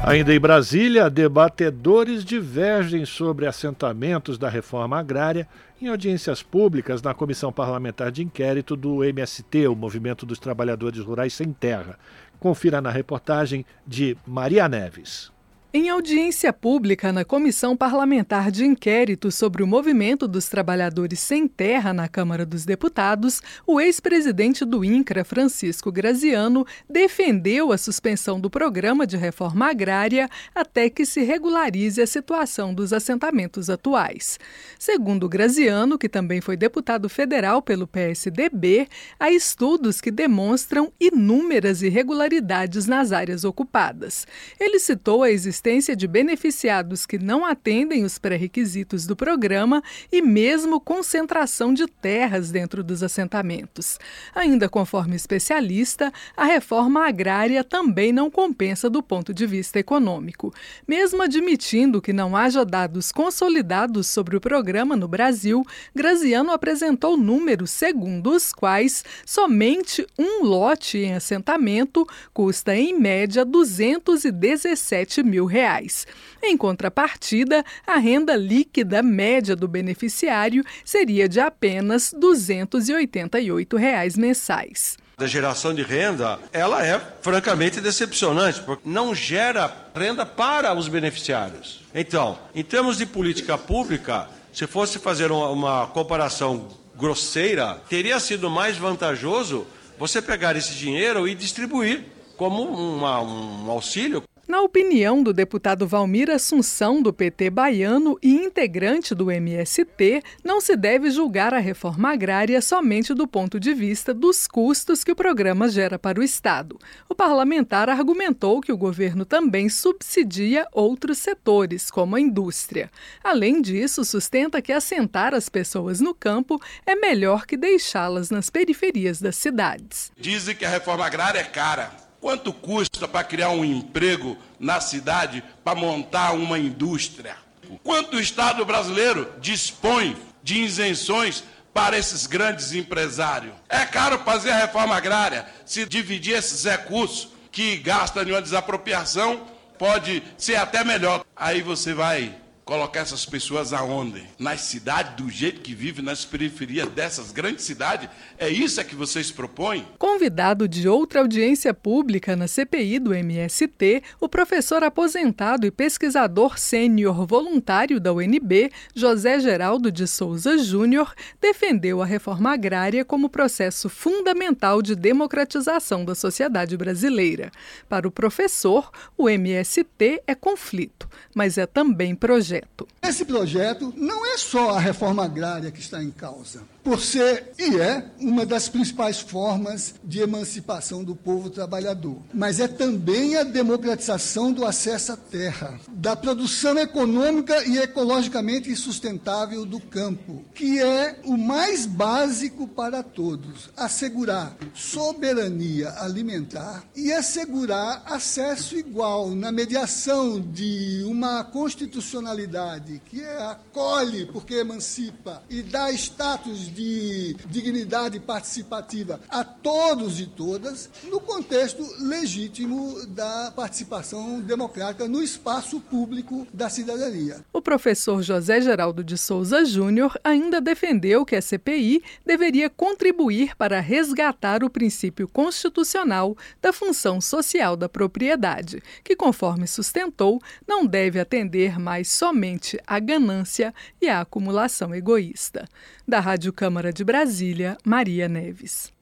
Ainda em Brasília, debatedores divergem sobre assentamentos da reforma agrária em audiências públicas na Comissão Parlamentar de Inquérito do MST, o Movimento dos Trabalhadores Rurais Sem Terra. Confira na reportagem de Maria Neves. Em audiência pública na Comissão Parlamentar de Inquérito sobre o Movimento dos Trabalhadores Sem Terra na Câmara dos Deputados, o ex-presidente do INCRA, Francisco Graziano, defendeu a suspensão do programa de reforma agrária até que se regularize a situação dos assentamentos atuais. Segundo Graziano, que também foi deputado federal pelo PSDB, há estudos que demonstram inúmeras irregularidades nas áreas ocupadas. Ele citou a existência existência de beneficiados que não atendem os pré-requisitos do programa e mesmo concentração de terras dentro dos assentamentos. Ainda conforme especialista, a reforma agrária também não compensa do ponto de vista econômico. Mesmo admitindo que não haja dados consolidados sobre o programa no Brasil, Graziano apresentou números segundo os quais somente um lote em assentamento custa, em média, 217 mil reais reais. Em contrapartida, a renda líquida média do beneficiário seria de apenas 288 reais mensais. A geração de renda, ela é francamente decepcionante, porque não gera renda para os beneficiários. Então, em termos de política pública, se fosse fazer uma, uma comparação grosseira, teria sido mais vantajoso você pegar esse dinheiro e distribuir como uma, um auxílio na opinião do deputado Valmir Assunção, do PT baiano e integrante do MST, não se deve julgar a reforma agrária somente do ponto de vista dos custos que o programa gera para o Estado. O parlamentar argumentou que o governo também subsidia outros setores, como a indústria. Além disso, sustenta que assentar as pessoas no campo é melhor que deixá-las nas periferias das cidades. Dizem que a reforma agrária é cara Quanto custa para criar um emprego na cidade, para montar uma indústria? Quanto o Estado brasileiro dispõe de isenções para esses grandes empresários? É caro fazer a reforma agrária. Se dividir esses recursos que gasta em uma desapropriação, pode ser até melhor. Aí você vai colocar essas pessoas aonde? Nas cidades, do jeito que vive, nas periferias dessas grandes cidades? É isso é que vocês propõem? Convidado de outra audiência pública na CPI do MST, o professor aposentado e pesquisador sênior voluntário da UNB, José Geraldo de Souza Júnior, defendeu a reforma agrária como processo fundamental de democratização da sociedade brasileira. Para o professor, o MST é conflito, mas é também projeto projeto. Esse projeto não é só a reforma agrária que está em causa por ser e é uma das principais formas de emancipação do povo trabalhador. Mas é também a democratização do acesso à terra, da produção econômica e ecologicamente sustentável do campo, que é o mais básico para todos: assegurar soberania alimentar e assegurar acesso igual na mediação de uma constitucionalidade que acolhe porque emancipa e dá status de dignidade participativa a todos e todas, no contexto legítimo da participação democrática no espaço público da cidadania. O professor José Geraldo de Souza Júnior ainda defendeu que a CPI deveria contribuir para resgatar o princípio constitucional da função social da propriedade, que, conforme sustentou, não deve atender mais somente à ganância e à acumulação egoísta. Da Rádio Câmara de Brasília, Maria Neves.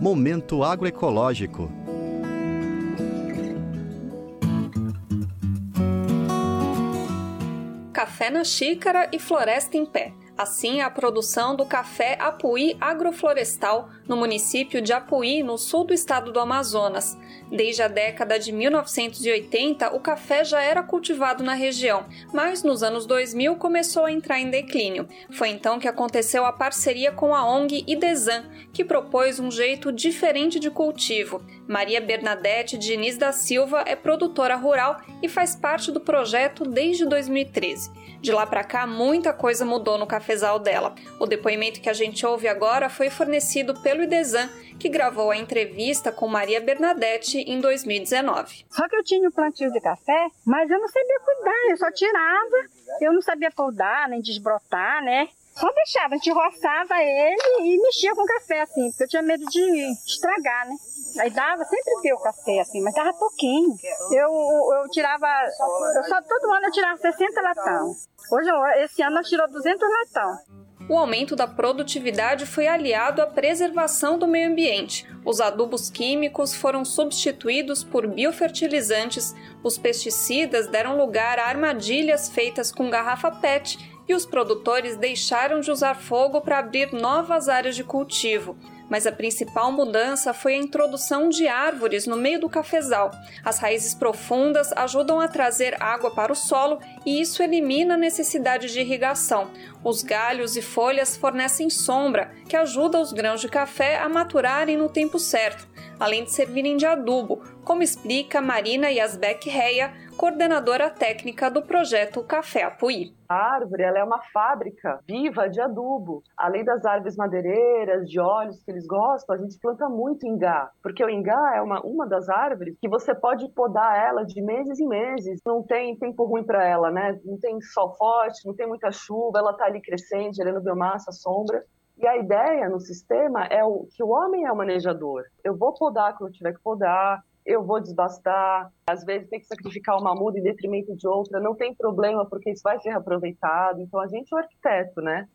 Momento Agroecológico. Café na xícara e floresta em pé. Assim, a produção do café Apuí Agroflorestal no município de Apuí, no sul do estado do Amazonas. Desde a década de 1980, o café já era cultivado na região, mas nos anos 2000 começou a entrar em declínio. Foi então que aconteceu a parceria com a ONG Idesan, que propôs um jeito diferente de cultivo. Maria Bernadette Diniz da Silva é produtora rural e faz parte do projeto desde 2013. De lá para cá, muita coisa mudou no cafezal dela. O depoimento que a gente ouve agora foi fornecido pelo Idesan, que gravou a entrevista com Maria Bernadette em 2019. Só que eu tinha o plantio de café, mas eu não sabia cuidar, eu só tirava, eu não sabia podar, nem desbrotar, né? Só deixava, a gente roçava ele e mexia com café, assim, porque eu tinha medo de estragar, né? Aí dava, sempre deu café, assim, mas dava pouquinho. Eu, eu tirava, eu só todo ano eu tirava 60 latão. Hoje, esse ano nós tirou 200 latão. O aumento da produtividade foi aliado à preservação do meio ambiente. Os adubos químicos foram substituídos por biofertilizantes, os pesticidas deram lugar a armadilhas feitas com garrafa PET e os produtores deixaram de usar fogo para abrir novas áreas de cultivo mas a principal mudança foi a introdução de árvores no meio do cafezal. As raízes profundas ajudam a trazer água para o solo e isso elimina a necessidade de irrigação. Os galhos e folhas fornecem sombra, que ajuda os grãos de café a maturarem no tempo certo, além de servirem de adubo, como explica Marina Yasbeck Reia, coordenadora técnica do projeto Café Apuí. A árvore ela é uma fábrica viva de adubo. Além das árvores madeireiras, de óleos que eles gostam, a gente planta muito ingá, porque o ingá é uma, uma das árvores que você pode podar ela de meses em meses. Não tem tempo ruim para ela, né? Não tem sol forte, não tem muita chuva, ela está ali crescendo, gerando biomassa, sombra. E a ideia no sistema é o, que o homem é o manejador. Eu vou podar quando eu tiver que podar, eu vou desbastar, às vezes tem que sacrificar uma muda em detrimento de outra, não tem problema porque isso vai ser aproveitado. Então a gente é o arquiteto, né?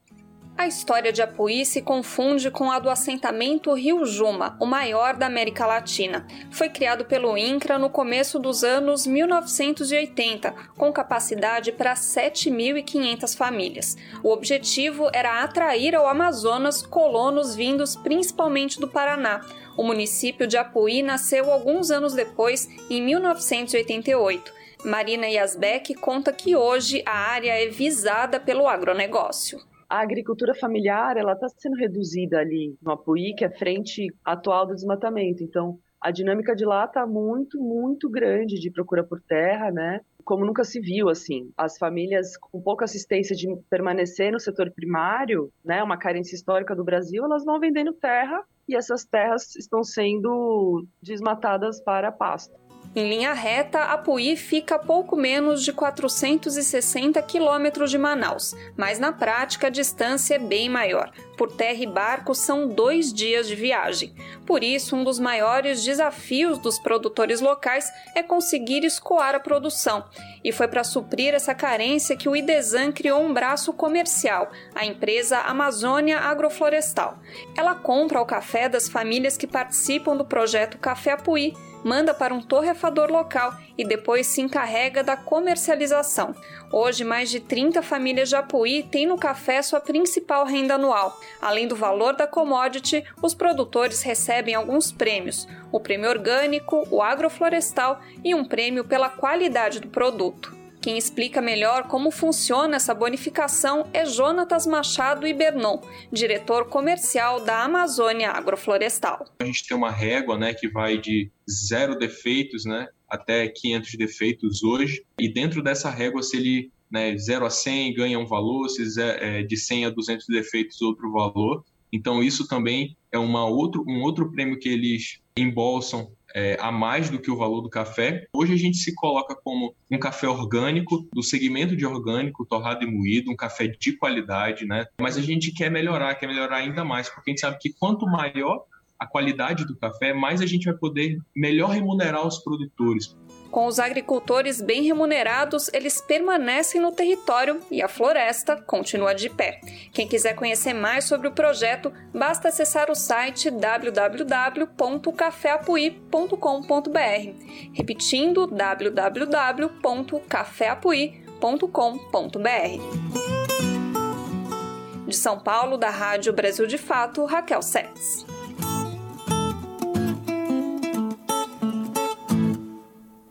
A história de Apuí se confunde com a do assentamento Rio Juma, o maior da América Latina. Foi criado pelo INCRA no começo dos anos 1980, com capacidade para 7.500 famílias. O objetivo era atrair ao Amazonas colonos vindos principalmente do Paraná. O município de Apuí nasceu alguns anos depois, em 1988. Marina Yasbeck conta que hoje a área é visada pelo agronegócio a agricultura familiar ela está sendo reduzida ali no Apuí, que é frente atual do desmatamento. Então, a dinâmica de lá está muito, muito grande de procura por terra, né? Como nunca se viu, assim. As famílias com pouca assistência de permanecer no setor primário, né? Uma carência histórica do Brasil, elas vão vendendo terra e essas terras estão sendo desmatadas para pasto. Em linha reta, Apuí fica a pouco menos de 460 quilômetros de Manaus, mas na prática a distância é bem maior. Por terra e barco são dois dias de viagem. Por isso, um dos maiores desafios dos produtores locais é conseguir escoar a produção. E foi para suprir essa carência que o Idesan criou um braço comercial, a empresa Amazônia Agroflorestal. Ela compra o café das famílias que participam do projeto Café Apuí manda para um torrefador local e depois se encarrega da comercialização. Hoje, mais de 30 famílias de Apuí têm no café sua principal renda anual. Além do valor da commodity, os produtores recebem alguns prêmios: o prêmio orgânico, o agroflorestal e um prêmio pela qualidade do produto. Quem explica melhor como funciona essa bonificação é Jonatas Machado Ibernon, diretor comercial da Amazônia Agroflorestal. A gente tem uma régua né, que vai de zero defeitos né, até 500 defeitos hoje, e dentro dessa régua, se ele né, 0 a 100 ganha um valor, se é, de 100 a 200 defeitos outro valor. Então isso também é uma outro, um outro prêmio que eles embolsam é, a mais do que o valor do café. Hoje a gente se coloca como um café orgânico, do segmento de orgânico, torrado e moído, um café de qualidade, né? Mas a gente quer melhorar, quer melhorar ainda mais, porque a gente sabe que quanto maior a qualidade do café, mais a gente vai poder melhor remunerar os produtores. Com os agricultores bem remunerados, eles permanecem no território e a floresta continua de pé. Quem quiser conhecer mais sobre o projeto, basta acessar o site www.cafeapuí.com.br. Repetindo, www.cafeapuí.com.br. De São Paulo, da Rádio Brasil de Fato, Raquel Setz.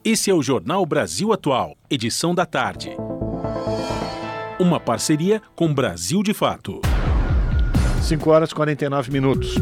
Esse é o Jornal Brasil Atual, edição da tarde. Uma parceria com Brasil de Fato. 5 horas e 49 minutos.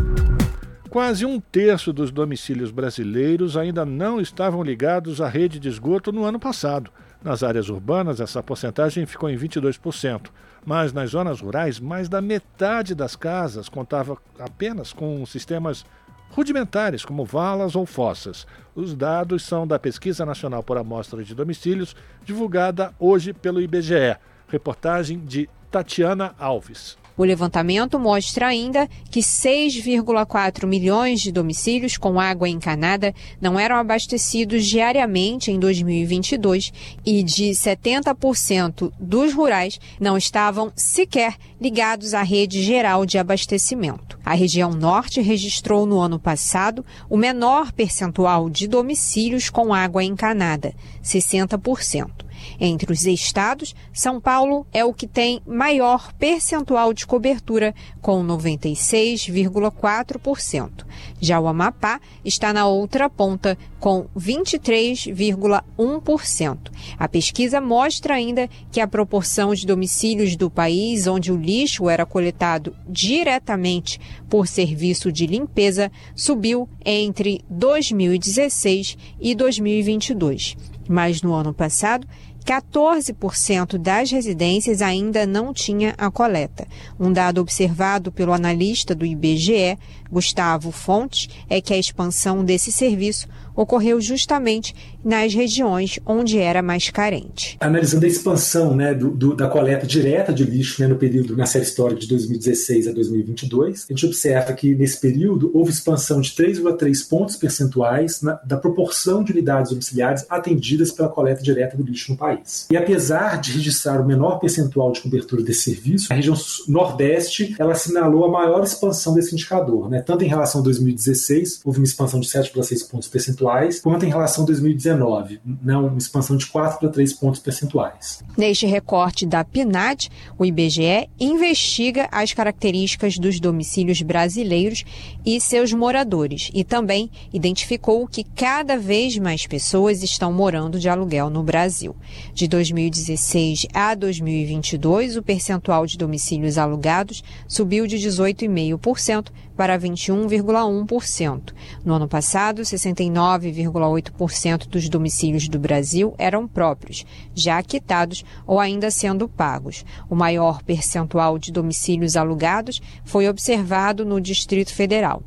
Quase um terço dos domicílios brasileiros ainda não estavam ligados à rede de esgoto no ano passado. Nas áreas urbanas, essa porcentagem ficou em 22%, mas nas zonas rurais, mais da metade das casas contava apenas com sistemas rudimentares, como valas ou fossas. Os dados são da Pesquisa Nacional por Amostra de Domicílios, divulgada hoje pelo IBGE. Reportagem de Tatiana Alves. O levantamento mostra ainda que 6,4 milhões de domicílios com água encanada não eram abastecidos diariamente em 2022 e de 70% dos rurais não estavam sequer ligados à rede geral de abastecimento. A região norte registrou no ano passado o menor percentual de domicílios com água encanada, 60%. Entre os estados, São Paulo é o que tem maior percentual de cobertura, com 96,4%. Já o Amapá está na outra ponta, com 23,1%. A pesquisa mostra ainda que a proporção de domicílios do país onde o lixo era coletado diretamente por serviço de limpeza subiu entre 2016 e 2022. Mas no ano passado, 14% das residências ainda não tinha a coleta. Um dado observado pelo analista do IBGE, Gustavo Fontes, é que a expansão desse serviço ocorreu justamente nas regiões onde era mais carente. Analisando a expansão né, do, do, da coleta direta de lixo né, no período, na série histórica de 2016 a 2022, a gente observa que nesse período houve expansão de 3,3 pontos percentuais na, da proporção de unidades domiciliares atendidas pela coleta direta do lixo no país. E apesar de registrar o menor percentual de cobertura desse serviço, a região nordeste ela assinalou a maior expansão desse indicador, né, tanto em relação a 2016, houve uma expansão de 7,6 pontos percentuais percentuais, quanto em relação a 2019, né, uma expansão de 4 para 3 pontos percentuais. Neste recorte da PNAD, o IBGE investiga as características dos domicílios brasileiros e seus moradores e também identificou que cada vez mais pessoas estão morando de aluguel no Brasil. De 2016 a 2022, o percentual de domicílios alugados subiu de 18,5% para 21,1%. No ano passado, 69,8% dos domicílios do Brasil eram próprios, já quitados ou ainda sendo pagos. O maior percentual de domicílios alugados foi observado no Distrito Federal.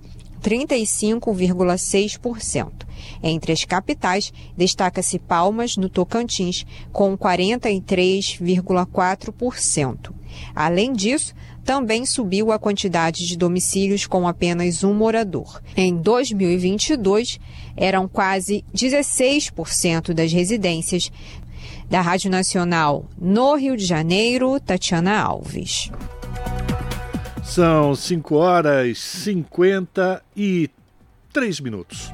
35,6%. Entre as capitais, destaca-se Palmas, no Tocantins, com 43,4%. Além disso, também subiu a quantidade de domicílios com apenas um morador. Em 2022, eram quase 16% das residências. Da Rádio Nacional no Rio de Janeiro, Tatiana Alves. São 5 horas e 53 minutos.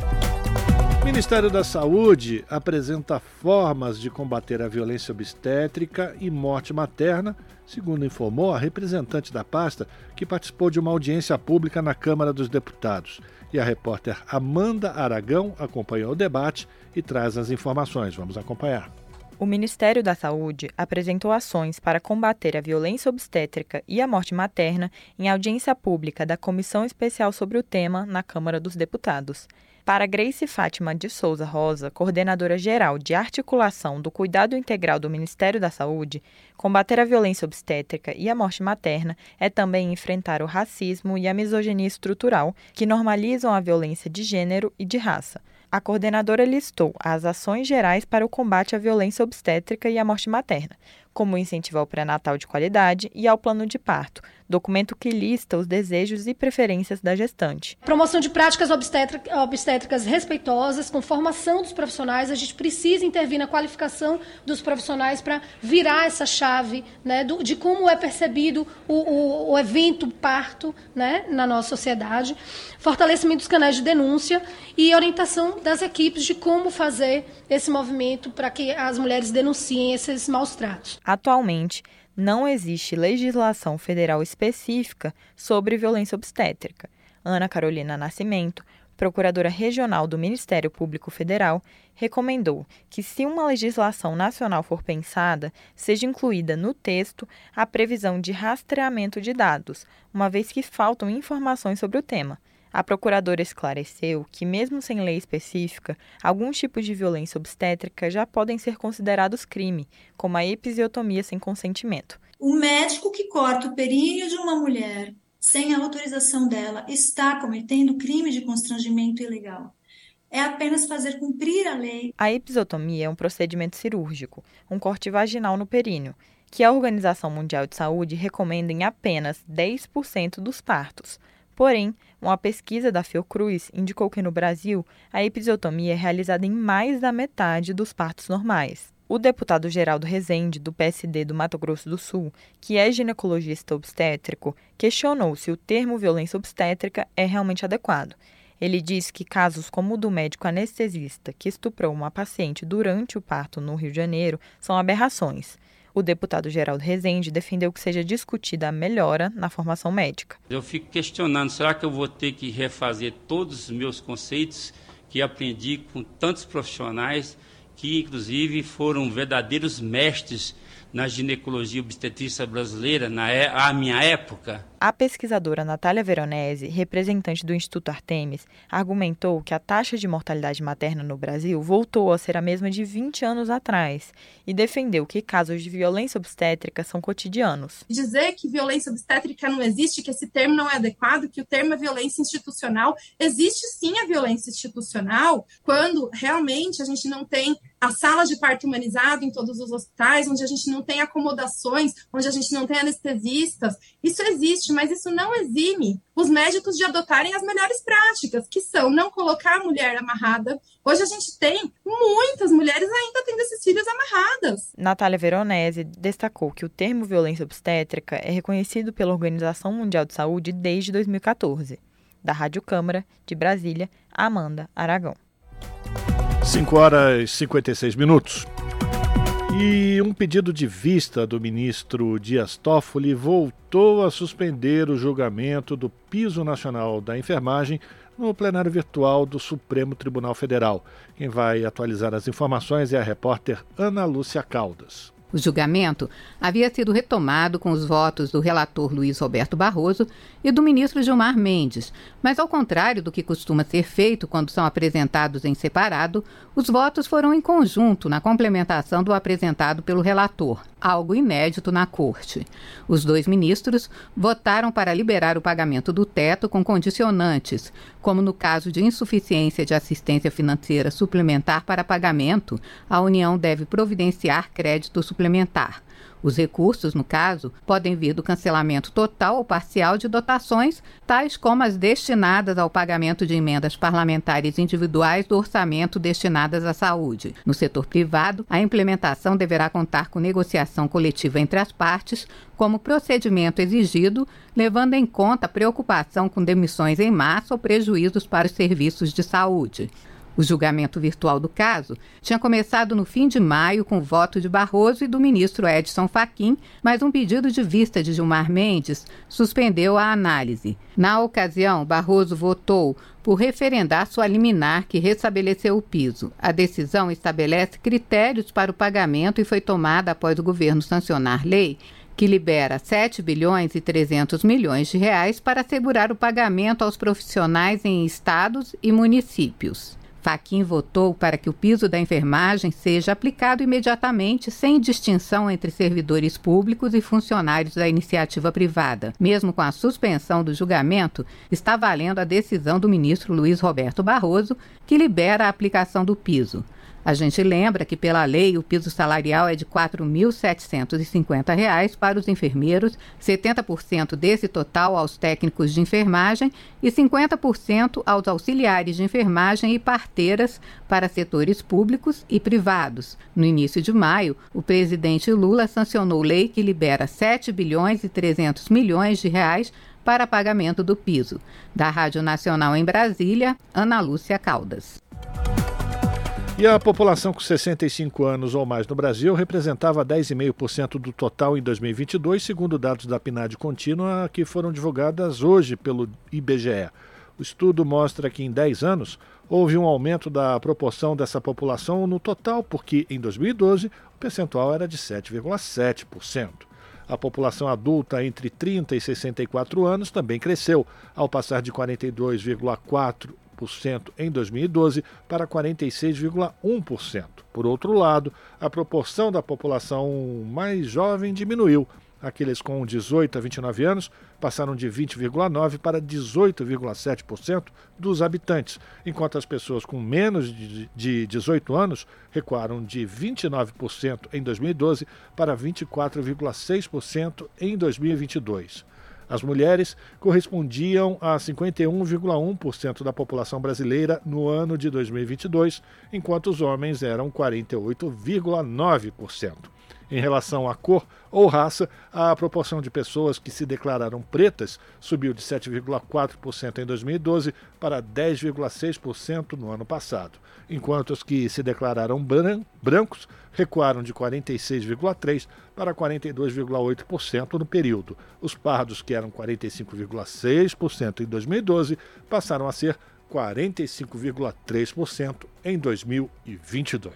O Ministério da Saúde apresenta formas de combater a violência obstétrica e morte materna, segundo informou a representante da pasta que participou de uma audiência pública na Câmara dos Deputados. E a repórter Amanda Aragão acompanhou o debate e traz as informações. Vamos acompanhar. O Ministério da Saúde apresentou ações para combater a violência obstétrica e a morte materna em audiência pública da Comissão Especial sobre o tema na Câmara dos Deputados. Para Grace Fátima de Souza Rosa, coordenadora geral de articulação do cuidado integral do Ministério da Saúde, combater a violência obstétrica e a morte materna é também enfrentar o racismo e a misoginia estrutural que normalizam a violência de gênero e de raça. A coordenadora listou as ações gerais para o combate à violência obstétrica e à morte materna, como o incentivo ao pré-natal de qualidade e ao plano de parto, documento que lista os desejos e preferências da gestante. Promoção de práticas obstétricas respeitosas, com formação dos profissionais. A gente precisa intervir na qualificação dos profissionais para virar essa chave né, do, de como é percebido o, o, o evento parto né, na nossa sociedade. Fortalecimento dos canais de denúncia e orientação das equipes de como fazer esse movimento para que as mulheres denunciem esses maus tratos. Atualmente, não existe legislação federal específica sobre violência obstétrica. Ana Carolina Nascimento, procuradora regional do Ministério Público Federal, recomendou que, se uma legislação nacional for pensada, seja incluída no texto a previsão de rastreamento de dados, uma vez que faltam informações sobre o tema. A procuradora esclareceu que, mesmo sem lei específica, alguns tipos de violência obstétrica já podem ser considerados crime, como a episiotomia sem consentimento. O médico que corta o períneo de uma mulher sem a autorização dela está cometendo crime de constrangimento ilegal. É apenas fazer cumprir a lei. A episiotomia é um procedimento cirúrgico, um corte vaginal no períneo, que a Organização Mundial de Saúde recomenda em apenas 10% dos partos. Porém, uma pesquisa da Fiocruz indicou que no Brasil a episiotomia é realizada em mais da metade dos partos normais. O deputado Geraldo Rezende, do PSD do Mato Grosso do Sul, que é ginecologista obstétrico, questionou se o termo violência obstétrica é realmente adequado. Ele disse que casos como o do médico anestesista que estuprou uma paciente durante o parto no Rio de Janeiro são aberrações. O deputado Geraldo Rezende defendeu que seja discutida a melhora na formação médica. Eu fico questionando, será que eu vou ter que refazer todos os meus conceitos que aprendi com tantos profissionais que inclusive foram verdadeiros mestres na ginecologia obstetrícia brasileira, na é, minha época. A pesquisadora Natália Veronese, representante do Instituto Artemis, argumentou que a taxa de mortalidade materna no Brasil voltou a ser a mesma de 20 anos atrás e defendeu que casos de violência obstétrica são cotidianos. Dizer que violência obstétrica não existe, que esse termo não é adequado, que o termo é violência institucional, existe sim a violência institucional quando realmente a gente não tem a sala de parto humanizado em todos os hospitais, onde a gente não tem acomodações, onde a gente não tem anestesistas. Isso existe, mas isso não exime os médicos de adotarem as melhores práticas, que são não colocar a mulher amarrada. Hoje a gente tem muitas mulheres ainda tendo esses filhos amarradas. Natália Veronese destacou que o termo violência obstétrica é reconhecido pela Organização Mundial de Saúde desde 2014. Da Rádio Câmara, de Brasília, Amanda Aragão. 5 horas e 56 minutos. E um pedido de vista do ministro Dias Toffoli voltou a suspender o julgamento do piso nacional da enfermagem no plenário virtual do Supremo Tribunal Federal. Quem vai atualizar as informações é a repórter Ana Lúcia Caldas. O julgamento havia sido retomado com os votos do relator Luiz Roberto Barroso e do ministro Gilmar Mendes, mas ao contrário do que costuma ser feito quando são apresentados em separado, os votos foram em conjunto na complementação do apresentado pelo relator, algo inédito na Corte. Os dois ministros votaram para liberar o pagamento do teto com condicionantes, como no caso de insuficiência de assistência financeira suplementar para pagamento, a União deve providenciar crédito suplementar. Os recursos, no caso, podem vir do cancelamento total ou parcial de dotações, tais como as destinadas ao pagamento de emendas parlamentares individuais do orçamento destinadas à saúde. No setor privado, a implementação deverá contar com negociação coletiva entre as partes, como procedimento exigido, levando em conta a preocupação com demissões em massa ou prejuízos para os serviços de saúde. O julgamento virtual do caso tinha começado no fim de maio com o voto de Barroso e do ministro Edson Fachin, mas um pedido de vista de Gilmar Mendes suspendeu a análise. Na ocasião, Barroso votou por referendar sua liminar que restabeleceu o piso. A decisão estabelece critérios para o pagamento e foi tomada após o governo sancionar lei que libera 7 bilhões e 300 milhões de reais para assegurar o pagamento aos profissionais em estados e municípios. Faquim votou para que o piso da enfermagem seja aplicado imediatamente, sem distinção entre servidores públicos e funcionários da iniciativa privada. Mesmo com a suspensão do julgamento, está valendo a decisão do ministro Luiz Roberto Barroso, que libera a aplicação do piso. A gente lembra que, pela lei, o piso salarial é de R$ 4.750 para os enfermeiros, 70% desse total aos técnicos de enfermagem e 50% aos auxiliares de enfermagem e parteiras para setores públicos e privados. No início de maio, o presidente Lula sancionou lei que libera 7 bilhões e 300 milhões de reais para pagamento do piso. Da Rádio Nacional em Brasília, Ana Lúcia Caldas. E a população com 65 anos ou mais no Brasil representava 10,5% do total em 2022, segundo dados da PNAD contínua que foram divulgadas hoje pelo IBGE. O estudo mostra que em 10 anos houve um aumento da proporção dessa população no total, porque em 2012 o percentual era de 7,7%. A população adulta entre 30 e 64 anos também cresceu, ao passar de 42,4% em 2012 para 46,1%. Por outro lado, a proporção da população mais jovem diminuiu. Aqueles com 18 a 29 anos passaram de 20,9% para 18,7% dos habitantes, enquanto as pessoas com menos de 18 anos recuaram de 29% em 2012 para 24,6% em 2022. As mulheres correspondiam a 51,1% da população brasileira no ano de 2022, enquanto os homens eram 48,9%. Em relação à cor ou raça, a proporção de pessoas que se declararam pretas subiu de 7,4% em 2012 para 10,6% no ano passado, enquanto os que se declararam bran brancos recuaram de 46,3% para 42,8% no período. Os pardos, que eram 45,6% em 2012, passaram a ser 45,3% em 2022.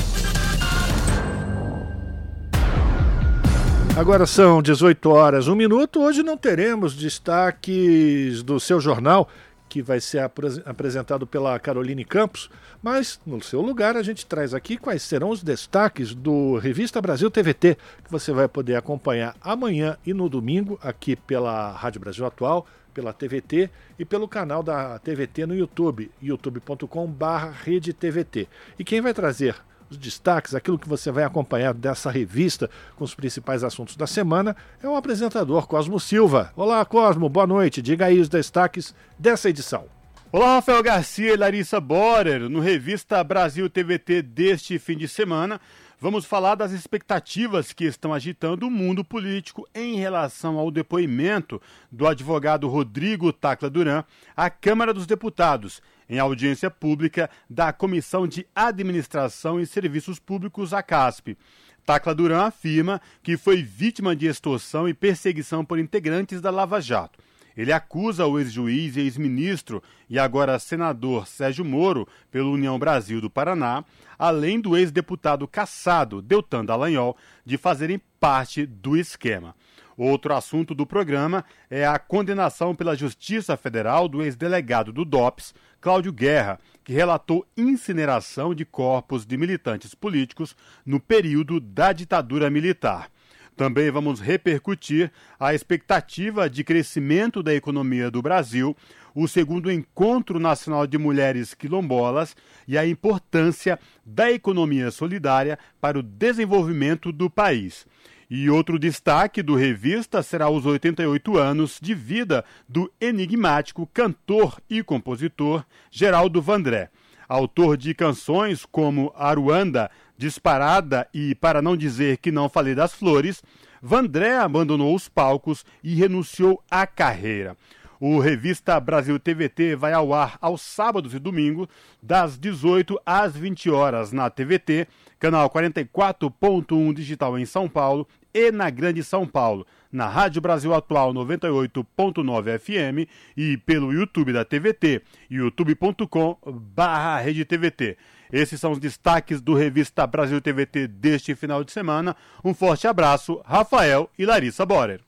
Agora são 18 horas, um minuto. Hoje não teremos destaques do seu jornal, que vai ser apresentado pela Caroline Campos, mas no seu lugar a gente traz aqui quais serão os destaques do Revista Brasil TVT, que você vai poder acompanhar amanhã e no domingo aqui pela Rádio Brasil Atual, pela TVT e pelo canal da TVT no YouTube, youtube.com/redetvt. E quem vai trazer os destaques, aquilo que você vai acompanhar dessa revista com os principais assuntos da semana, é o apresentador Cosmo Silva. Olá, Cosmo, boa noite. Diga aí os destaques dessa edição. Olá, Rafael Garcia e Larissa Borer. No Revista Brasil TVT deste fim de semana, vamos falar das expectativas que estão agitando o mundo político em relação ao depoimento do advogado Rodrigo Tacla Duran à Câmara dos Deputados em audiência pública da Comissão de Administração e Serviços Públicos, a CASP. Tacla Duran afirma que foi vítima de extorsão e perseguição por integrantes da Lava Jato. Ele acusa o ex-juiz e ex-ministro e agora senador Sérgio Moro, pelo União Brasil do Paraná, além do ex-deputado caçado Deltan Dallagnol, de fazerem parte do esquema. Outro assunto do programa é a condenação pela Justiça Federal do ex-delegado do DOPS, Cláudio Guerra, que relatou incineração de corpos de militantes políticos no período da ditadura militar. Também vamos repercutir a expectativa de crescimento da economia do Brasil, o segundo Encontro Nacional de Mulheres Quilombolas e a importância da economia solidária para o desenvolvimento do país. E outro destaque do revista será os 88 anos de vida do enigmático cantor e compositor Geraldo Vandré. Autor de canções como Aruanda, Disparada e Para Não Dizer Que Não Falei das Flores, Vandré abandonou os palcos e renunciou à carreira. O Revista Brasil TVT vai ao ar aos sábados e domingos, das 18 às 20 horas na TVT, canal 44.1 digital em São Paulo e na Grande São Paulo, na Rádio Brasil Atual 98.9 FM e pelo YouTube da TVT, youtube.com/redetvt. Esses são os destaques do Revista Brasil TVT deste final de semana. Um forte abraço, Rafael e Larissa Borer.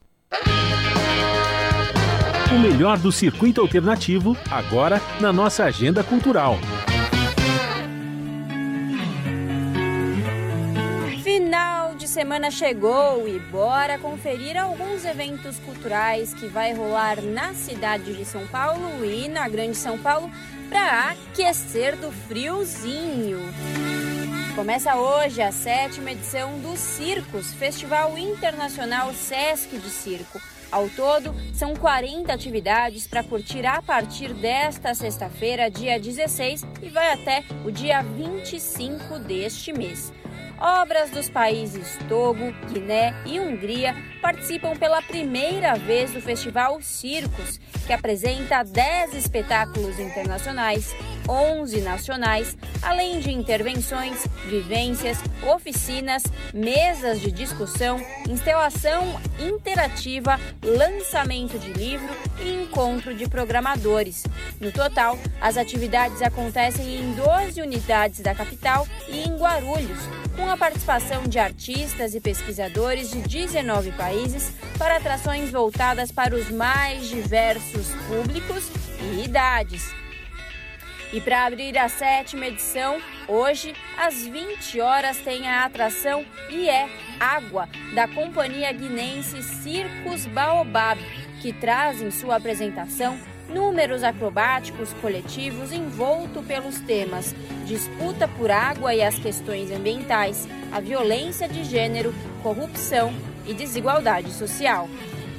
O melhor do circuito alternativo, agora na nossa agenda cultural. Semana chegou e bora conferir alguns eventos culturais que vai rolar na cidade de São Paulo e na Grande São Paulo para aquecer do friozinho. Começa hoje a sétima edição do Circos, Festival Internacional Sesc de Circo. Ao todo, são 40 atividades para curtir a partir desta sexta-feira, dia 16, e vai até o dia 25 deste mês. Obras dos países Togo, Guiné e Hungria participam pela primeira vez do Festival Circos, que apresenta 10 espetáculos internacionais, 11 nacionais, além de intervenções, vivências, oficinas, mesas de discussão, instalação interativa, lançamento de livro e encontro de programadores. No total, as atividades acontecem em 12 unidades da capital e em Guarulhos, com a participação de artistas e pesquisadores de 19 países para atrações voltadas para os mais diversos públicos e idades. E para abrir a sétima edição, hoje, às 20 horas, tem a atração E é Água, da companhia guinense Circus Baobab, que traz em sua apresentação números acrobáticos coletivos envolto pelos temas disputa por água e as questões ambientais, a violência de gênero, corrupção e desigualdade social.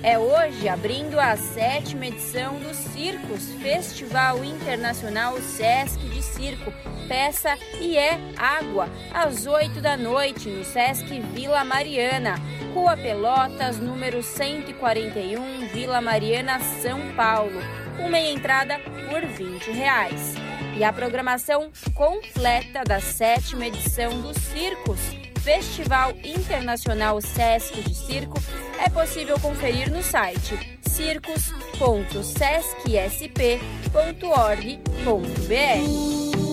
É hoje abrindo a sétima edição do Circos, Festival Internacional Sesc de Circo, Peça e é Água, às 8 da noite, no Sesc Vila Mariana, Rua Pelotas, número 141, Vila Mariana, São Paulo. Com meia entrada por 20 reais. E a programação completa da sétima edição do Circos, Festival Internacional Sesc de Circo é possível conferir no site circos.sescsp.org.br.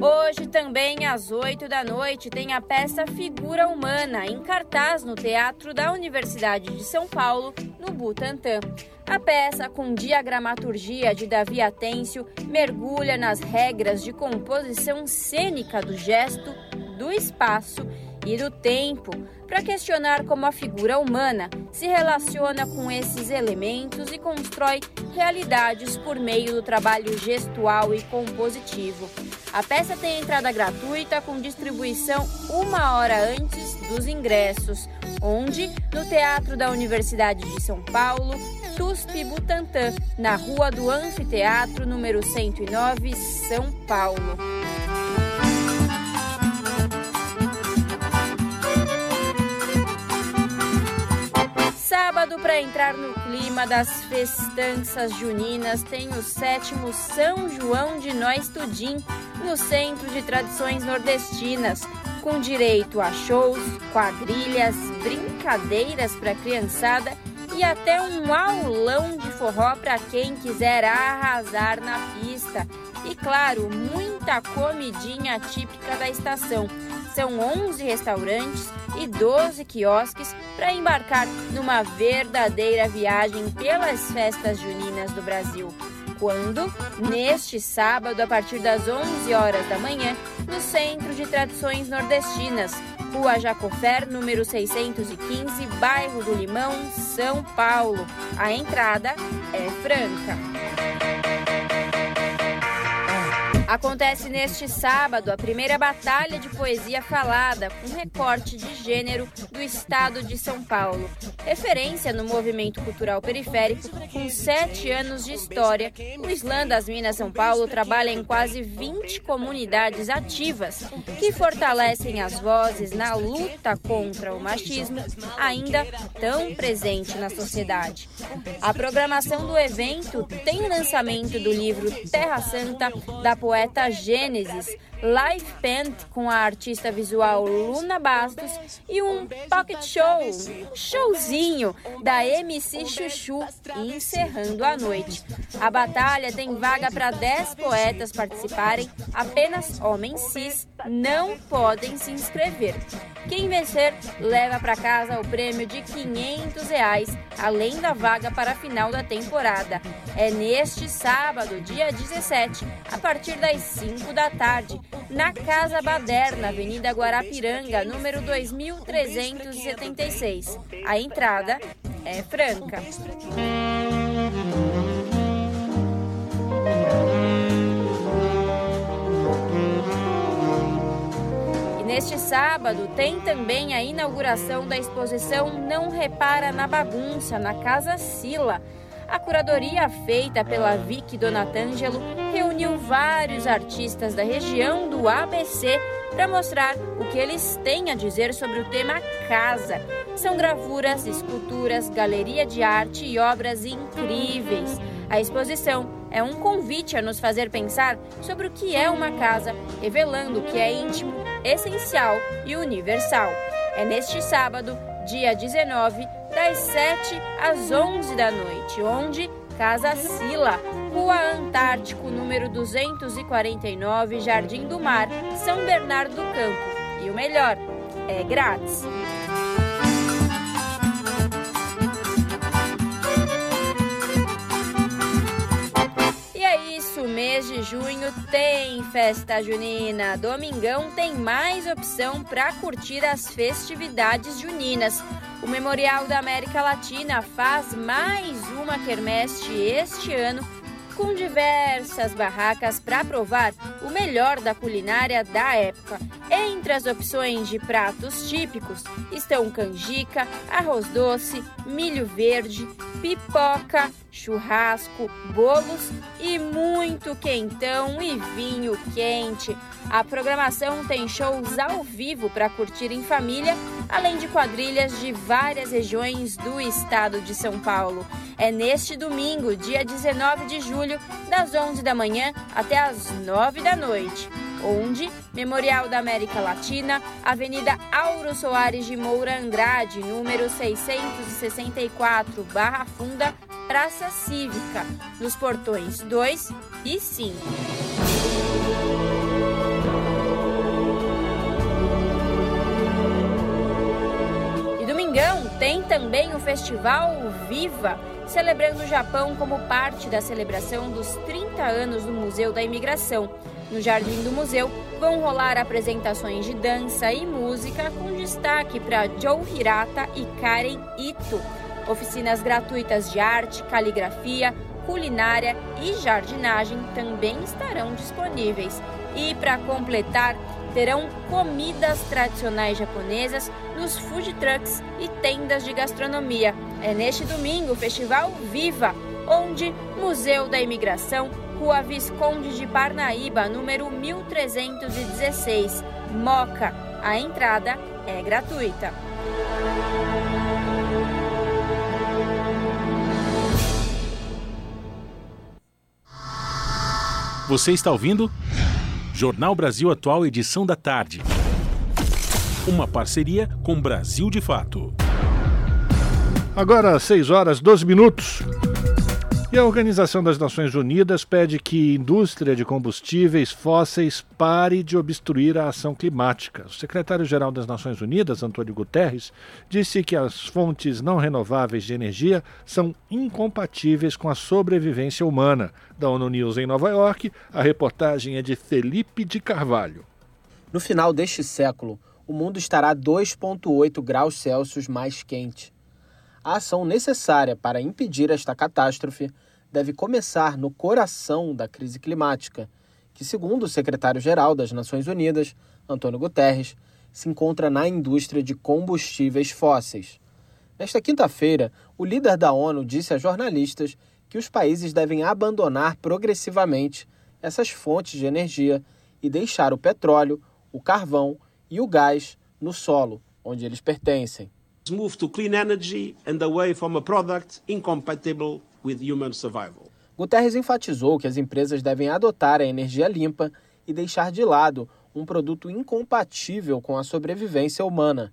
Hoje também às 8 da noite tem a peça Figura Humana em cartaz no Teatro da Universidade de São Paulo, no Butantã. A peça, com diagramaturgia de Davi Atêncio, mergulha nas regras de composição cênica do gesto, do espaço e do tempo, para questionar como a figura humana se relaciona com esses elementos e constrói realidades por meio do trabalho gestual e compositivo. A peça tem entrada gratuita com distribuição uma hora antes dos ingressos, onde no Teatro da Universidade de São Paulo, TUSP Butantã, na Rua do Anfiteatro, número 109, São Paulo. Sábado, para entrar no clima das festanças juninas, tem o sétimo São João de Nós Tudim, no Centro de Tradições Nordestinas, com direito a shows, quadrilhas, brincadeiras para criançada e até um aulão de forró para quem quiser arrasar na pista. E claro, muita comidinha típica da estação. São 11 restaurantes e 12 quiosques para embarcar numa verdadeira viagem pelas festas juninas do Brasil. Quando? Neste sábado, a partir das 11 horas da manhã, no Centro de Tradições Nordestinas, Rua Jacofer, número 615, bairro do Limão, São Paulo. A entrada é franca. Acontece neste sábado a primeira batalha de poesia falada, com recorte de gênero do estado de São Paulo. Referência no movimento cultural periférico, com sete anos de história, o Islã das Minas São Paulo trabalha em quase 20 comunidades ativas que fortalecem as vozes na luta contra o machismo, ainda tão presente na sociedade. A programação do evento tem lançamento do livro Terra Santa, da poeta poeta Gênesis, live band com a artista visual Luna Bastos e um pocket show, um showzinho da MC Chuchu, encerrando a noite. A batalha tem vaga para 10 poetas participarem, apenas homens cis não podem se inscrever. Quem vencer leva para casa o prêmio de 500 reais, além da vaga para a final da temporada. É neste sábado, dia 17, a partir das 5 da tarde, na Casa Baderna, Avenida Guarapiranga, número 2376. A entrada é franca. Neste sábado tem também a inauguração da exposição Não Repara na Bagunça, na Casa Sila. A curadoria feita pela Vicky Donatangelo reuniu vários artistas da região do ABC para mostrar o que eles têm a dizer sobre o tema casa. São gravuras, esculturas, galeria de arte e obras incríveis. A exposição é um convite a nos fazer pensar sobre o que é uma casa, revelando que é íntimo, essencial e universal. É neste sábado, dia 19, das 7 às 11 da noite, onde Casa Sila, Rua Antártico, número 249, Jardim do Mar, São Bernardo do Campo. E o melhor, é grátis. mês de junho tem festa junina. Domingão tem mais opção para curtir as festividades juninas. O Memorial da América Latina faz mais uma quermesse este ano com diversas barracas para provar o melhor da culinária da época. Entre as opções de pratos típicos estão canjica, arroz doce, milho verde, pipoca, churrasco, bolos e muito quentão e vinho quente. A programação tem shows ao vivo para curtir em família, além de quadrilhas de várias regiões do estado de São Paulo. É neste domingo, dia 19 de julho, das 11 da manhã até as 9 da noite onde Memorial da América Latina, Avenida Auro Soares de Moura Andrade, número 664, Barra Funda, Praça Cívica, nos portões 2 e 5. Tem também o festival Viva, celebrando o Japão como parte da celebração dos 30 anos do Museu da Imigração. No jardim do museu vão rolar apresentações de dança e música com destaque para Joe Hirata e Karen Ito. Oficinas gratuitas de arte, caligrafia, culinária e jardinagem também estarão disponíveis. E para completar, terão comidas tradicionais japonesas nos food trucks e tendas de gastronomia. É neste domingo o Festival Viva, onde Museu da Imigração Rua Visconde de Parnaíba, número 1316, Moca. A entrada é gratuita. Você está ouvindo? Jornal Brasil Atual, edição da tarde. Uma parceria com Brasil de Fato. Agora, 6 horas 12 minutos. E a Organização das Nações Unidas pede que indústria de combustíveis fósseis pare de obstruir a ação climática. O secretário-geral das Nações Unidas, Antônio Guterres, disse que as fontes não renováveis de energia são incompatíveis com a sobrevivência humana. Da ONU News em Nova York, a reportagem é de Felipe de Carvalho. No final deste século, o mundo estará 2,8 graus Celsius mais quente. A ação necessária para impedir esta catástrofe deve começar no coração da crise climática, que, segundo o secretário-geral das Nações Unidas, Antônio Guterres, se encontra na indústria de combustíveis fósseis. Nesta quinta-feira, o líder da ONU disse a jornalistas que os países devem abandonar progressivamente essas fontes de energia e deixar o petróleo, o carvão e o gás no solo, onde eles pertencem move to clean energy and away from a product incompatible with human survival. Guterres enfatizou que as empresas devem adotar a energia limpa e deixar de lado um produto incompatível com a sobrevivência humana.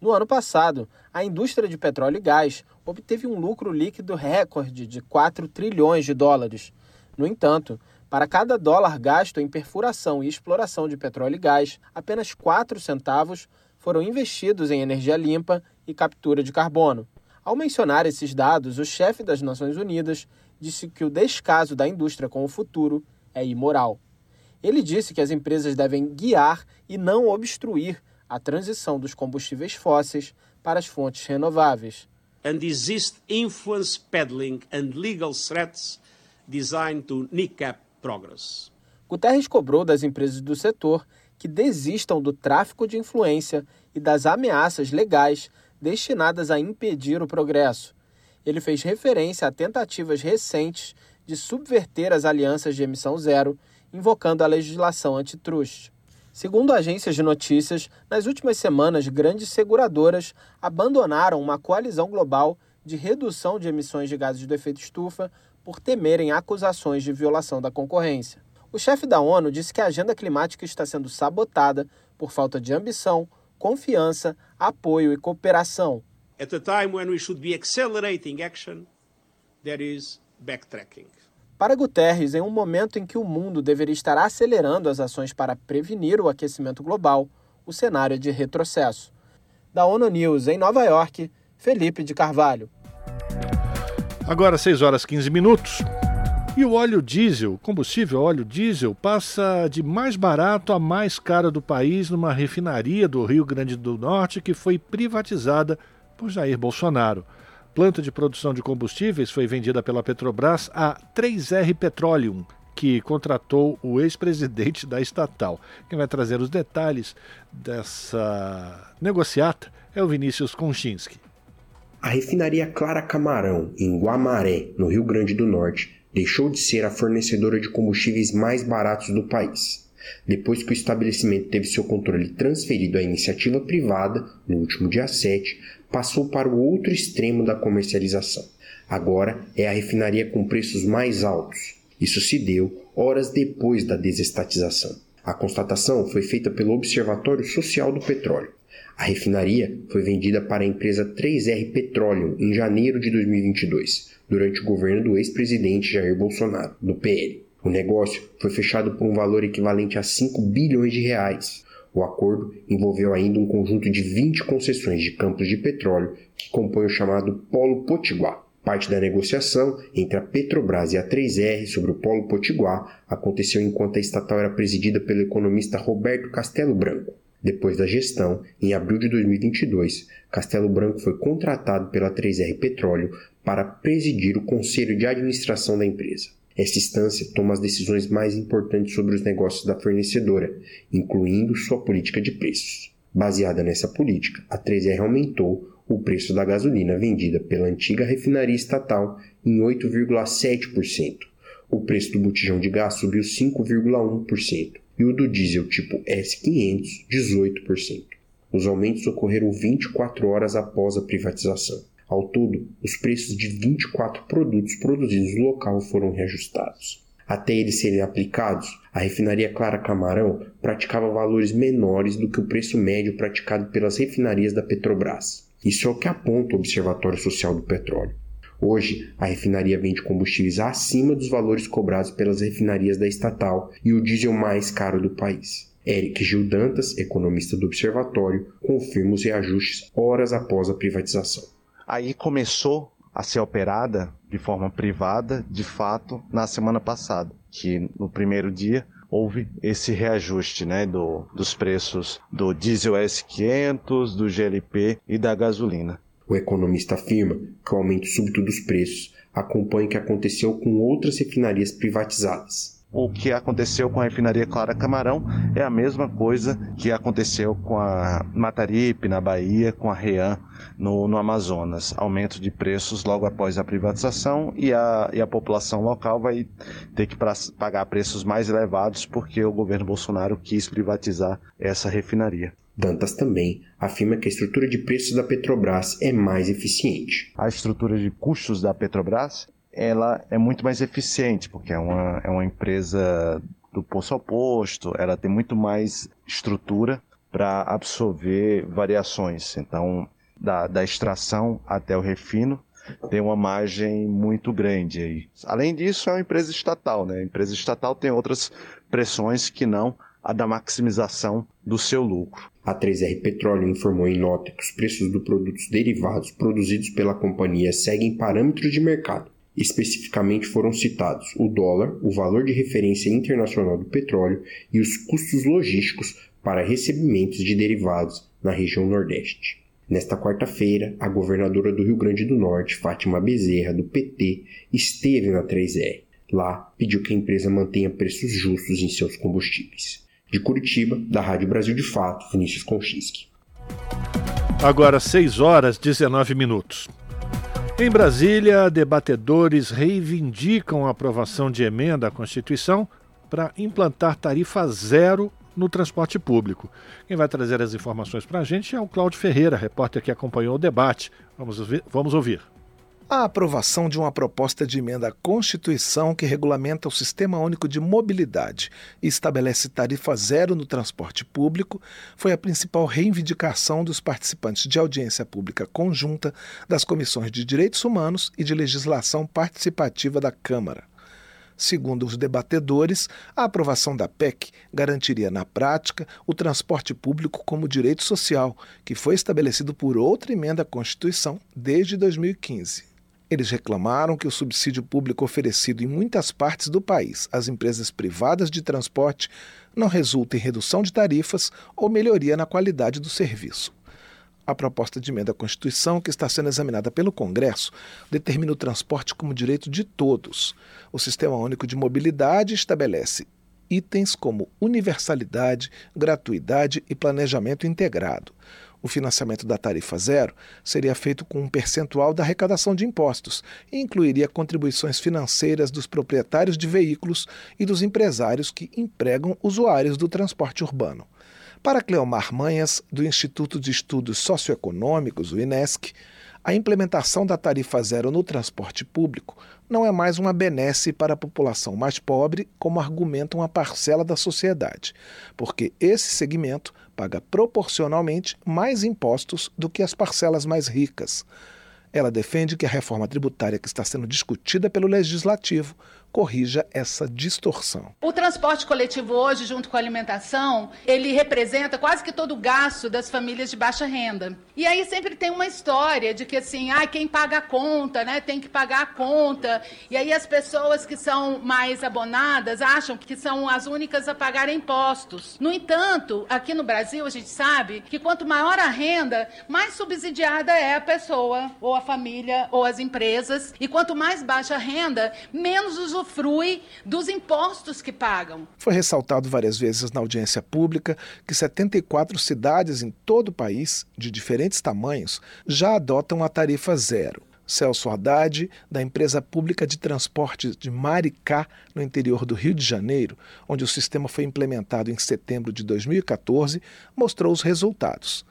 No ano passado, a indústria de petróleo e gás obteve um lucro líquido recorde de 4 trilhões de dólares. No entanto, para cada dólar gasto em perfuração e exploração de petróleo e gás, apenas 4 centavos foram investidos em energia limpa e captura de carbono. Ao mencionar esses dados, o chefe das Nações Unidas disse que o descaso da indústria com o futuro é imoral. Ele disse que as empresas devem guiar e não obstruir a transição dos combustíveis fósseis para as fontes renováveis. And exist influence peddling and legal threats designed to kneecap progress. Guterres cobrou das empresas do setor que desistam do tráfico de influência e das ameaças legais destinadas a impedir o progresso. Ele fez referência a tentativas recentes de subverter as alianças de emissão zero, invocando a legislação antitruste. Segundo agências de notícias, nas últimas semanas, grandes seguradoras abandonaram uma coalizão global de redução de emissões de gases do efeito estufa por temerem acusações de violação da concorrência. O chefe da ONU disse que a agenda climática está sendo sabotada por falta de ambição, confiança, apoio e cooperação. At a time when we should be accelerating action, there is backtracking. Para Guterres, em um momento em que o mundo deveria estar acelerando as ações para prevenir o aquecimento global, o cenário é de retrocesso. Da ONU News em Nova York, Felipe de Carvalho. Agora 6 horas 15 minutos. E o óleo diesel, combustível óleo diesel, passa de mais barato a mais caro do país numa refinaria do Rio Grande do Norte que foi privatizada por Jair Bolsonaro. Planta de produção de combustíveis foi vendida pela Petrobras a 3R Petroleum, que contratou o ex-presidente da estatal. Quem vai trazer os detalhes dessa negociata é o Vinícius Konchinski. A refinaria Clara Camarão, em Guamaré, no Rio Grande do Norte, deixou de ser a fornecedora de combustíveis mais baratos do país, depois que o estabelecimento teve seu controle transferido à iniciativa privada no último dia 7, passou para o outro extremo da comercialização. Agora é a refinaria com preços mais altos. Isso se deu horas depois da desestatização. A constatação foi feita pelo Observatório Social do Petróleo. A refinaria foi vendida para a empresa 3R Petroleum em janeiro de 2022, durante o governo do ex-presidente Jair Bolsonaro, do PL. O negócio foi fechado por um valor equivalente a 5 bilhões de reais. O acordo envolveu ainda um conjunto de 20 concessões de campos de petróleo que compõem o chamado Polo Potiguar. Parte da negociação entre a Petrobras e a 3R sobre o Polo Potiguar aconteceu enquanto a estatal era presidida pelo economista Roberto Castelo Branco. Depois da gestão, em abril de 2022, Castelo Branco foi contratado pela 3R Petróleo para presidir o conselho de administração da empresa. Essa instância toma as decisões mais importantes sobre os negócios da fornecedora, incluindo sua política de preços. Baseada nessa política, a 3R aumentou o preço da gasolina vendida pela antiga refinaria estatal em 8,7%. O preço do botijão de gás subiu 5,1% e o do diesel tipo S500 18%. Os aumentos ocorreram 24 horas após a privatização. Ao todo, os preços de 24 produtos produzidos no local foram reajustados. Até eles serem aplicados, a refinaria Clara Camarão praticava valores menores do que o preço médio praticado pelas refinarias da Petrobras. Isso é o que aponta o Observatório Social do Petróleo. Hoje, a refinaria vende combustíveis acima dos valores cobrados pelas refinarias da estatal e o diesel mais caro do país. Eric Gil Dantas, economista do Observatório, confirma os reajustes horas após a privatização. Aí começou a ser operada de forma privada, de fato, na semana passada, que no primeiro dia houve esse reajuste né, do, dos preços do diesel S500, do GLP e da gasolina. O economista afirma que o aumento súbito dos preços acompanha o que aconteceu com outras refinarias privatizadas. O que aconteceu com a refinaria Clara Camarão é a mesma coisa que aconteceu com a Mataripe na Bahia, com a Rean no, no Amazonas. Aumento de preços logo após a privatização e a, e a população local vai ter que pra, pagar preços mais elevados porque o governo Bolsonaro quis privatizar essa refinaria. Dantas também afirma que a estrutura de preços da Petrobras é mais eficiente. A estrutura de custos da Petrobras ela é muito mais eficiente, porque é uma, é uma empresa do poço ao posto, ela tem muito mais estrutura para absorver variações. Então, da, da extração até o refino, tem uma margem muito grande aí. Além disso, é uma empresa estatal, né? A empresa estatal tem outras pressões que não a da maximização do seu lucro. A 3R Petróleo informou em nota que os preços dos produtos derivados produzidos pela companhia seguem parâmetros de mercado. Especificamente foram citados o dólar, o valor de referência internacional do petróleo e os custos logísticos para recebimentos de derivados na região Nordeste. Nesta quarta-feira, a governadora do Rio Grande do Norte, Fátima Bezerra, do PT, esteve na 3R. Lá, pediu que a empresa mantenha preços justos em seus combustíveis. De Curitiba, da Rádio Brasil de Fato, Vinícius Konchinski. Agora 6 horas 19 minutos. Em Brasília, debatedores reivindicam a aprovação de emenda à Constituição para implantar tarifa zero no transporte público. Quem vai trazer as informações para a gente é o Cláudio Ferreira, repórter que acompanhou o debate. Vamos. Vamos ouvir. A aprovação de uma proposta de emenda à Constituição que regulamenta o Sistema Único de Mobilidade e estabelece tarifa zero no transporte público foi a principal reivindicação dos participantes de audiência pública conjunta das Comissões de Direitos Humanos e de Legislação Participativa da Câmara. Segundo os debatedores, a aprovação da PEC garantiria, na prática, o transporte público como direito social, que foi estabelecido por outra emenda à Constituição desde 2015. Eles reclamaram que o subsídio público oferecido em muitas partes do país às empresas privadas de transporte não resulta em redução de tarifas ou melhoria na qualidade do serviço. A proposta de emenda à Constituição, que está sendo examinada pelo Congresso, determina o transporte como direito de todos. O Sistema Único de Mobilidade estabelece itens como universalidade, gratuidade e planejamento integrado. O financiamento da tarifa zero seria feito com um percentual da arrecadação de impostos e incluiria contribuições financeiras dos proprietários de veículos e dos empresários que empregam usuários do transporte urbano. Para Cleomar Manhas, do Instituto de Estudos Socioeconômicos, o INESC, a implementação da tarifa zero no transporte público não é mais uma benesse para a população mais pobre, como argumenta uma parcela da sociedade, porque esse segmento paga proporcionalmente mais impostos do que as parcelas mais ricas. Ela defende que a reforma tributária que está sendo discutida pelo Legislativo corrija essa distorção. O transporte coletivo hoje, junto com a alimentação, ele representa quase que todo o gasto das famílias de baixa renda. E aí sempre tem uma história de que assim, ah, quem paga a conta, né, tem que pagar a conta. E aí as pessoas que são mais abonadas acham que são as únicas a pagar impostos. No entanto, aqui no Brasil a gente sabe que quanto maior a renda, mais subsidiada é a pessoa, ou a família, ou as empresas. E quanto mais baixa a renda, menos os usufrui dos impostos que pagam. Foi ressaltado várias vezes na audiência pública que 74 cidades em todo o país, de diferentes tamanhos, já adotam a tarifa zero. Celso Haddad, da empresa pública de transporte de Maricá, no interior do Rio de Janeiro, onde o sistema foi implementado em setembro de 2014, mostrou os resultados.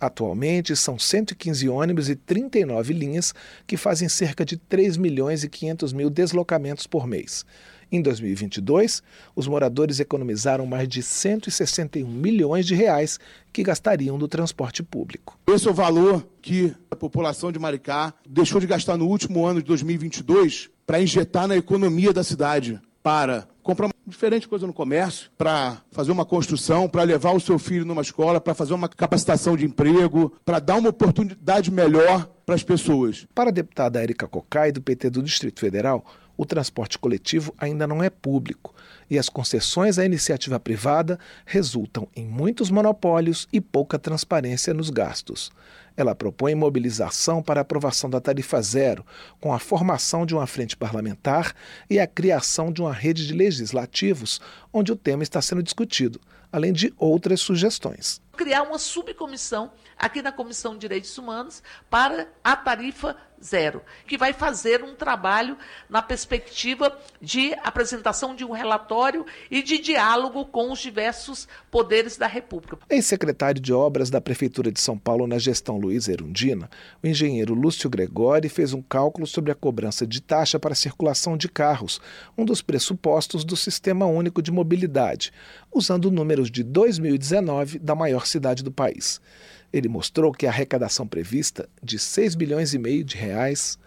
Atualmente, são 115 ônibus e 39 linhas que fazem cerca de 3 milhões e 500 mil deslocamentos por mês. Em 2022, os moradores economizaram mais de 161 milhões de reais que gastariam no transporte público. Esse é o valor que a população de Maricá deixou de gastar no último ano de 2022 para injetar na economia da cidade, para comprar diferente coisa no comércio, para fazer uma construção, para levar o seu filho numa escola, para fazer uma capacitação de emprego, para dar uma oportunidade melhor para as pessoas. Para a deputada Érica Cocai, do PT do Distrito Federal, o transporte coletivo ainda não é público e as concessões à iniciativa privada resultam em muitos monopólios e pouca transparência nos gastos. Ela propõe mobilização para aprovação da tarifa zero, com a formação de uma frente parlamentar e a criação de uma rede de legislativos onde o tema está sendo discutido, além de outras sugestões. Criar uma subcomissão aqui na Comissão de Direitos Humanos para a tarifa zero, que vai fazer um trabalho na perspectiva de apresentação de um relatório e de diálogo com os diversos poderes da República. Ex-secretário de Obras da Prefeitura de São Paulo na gestão Luiz Erundina, o engenheiro Lúcio Gregori fez um cálculo sobre a cobrança de taxa para circulação de carros, um dos pressupostos do Sistema Único de Mobilidade, usando números de 2019 da maior cidade do país. Ele mostrou que a arrecadação prevista, de 6 bilhões e meio de reais,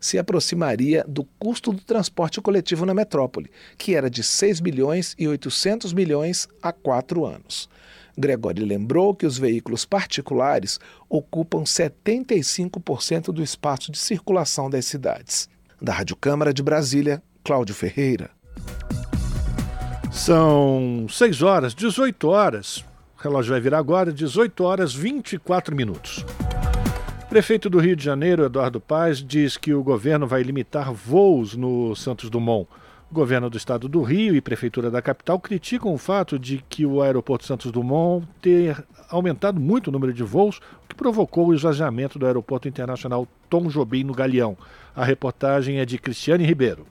se aproximaria do custo do transporte coletivo na metrópole, que era de 6 bilhões e 800 milhões há quatro anos. Gregório lembrou que os veículos particulares ocupam 75% do espaço de circulação das cidades. Da Rádio Câmara de Brasília, Cláudio Ferreira. São 6 horas, 18 horas. Relógio vai virar agora, 18 horas 24 minutos. Prefeito do Rio de Janeiro, Eduardo Paes, diz que o governo vai limitar voos no Santos Dumont. O governo do estado do Rio e prefeitura da capital criticam o fato de que o aeroporto Santos Dumont ter aumentado muito o número de voos, o que provocou o esvaziamento do aeroporto internacional Tom Jobim no Galeão. A reportagem é de Cristiane Ribeiro.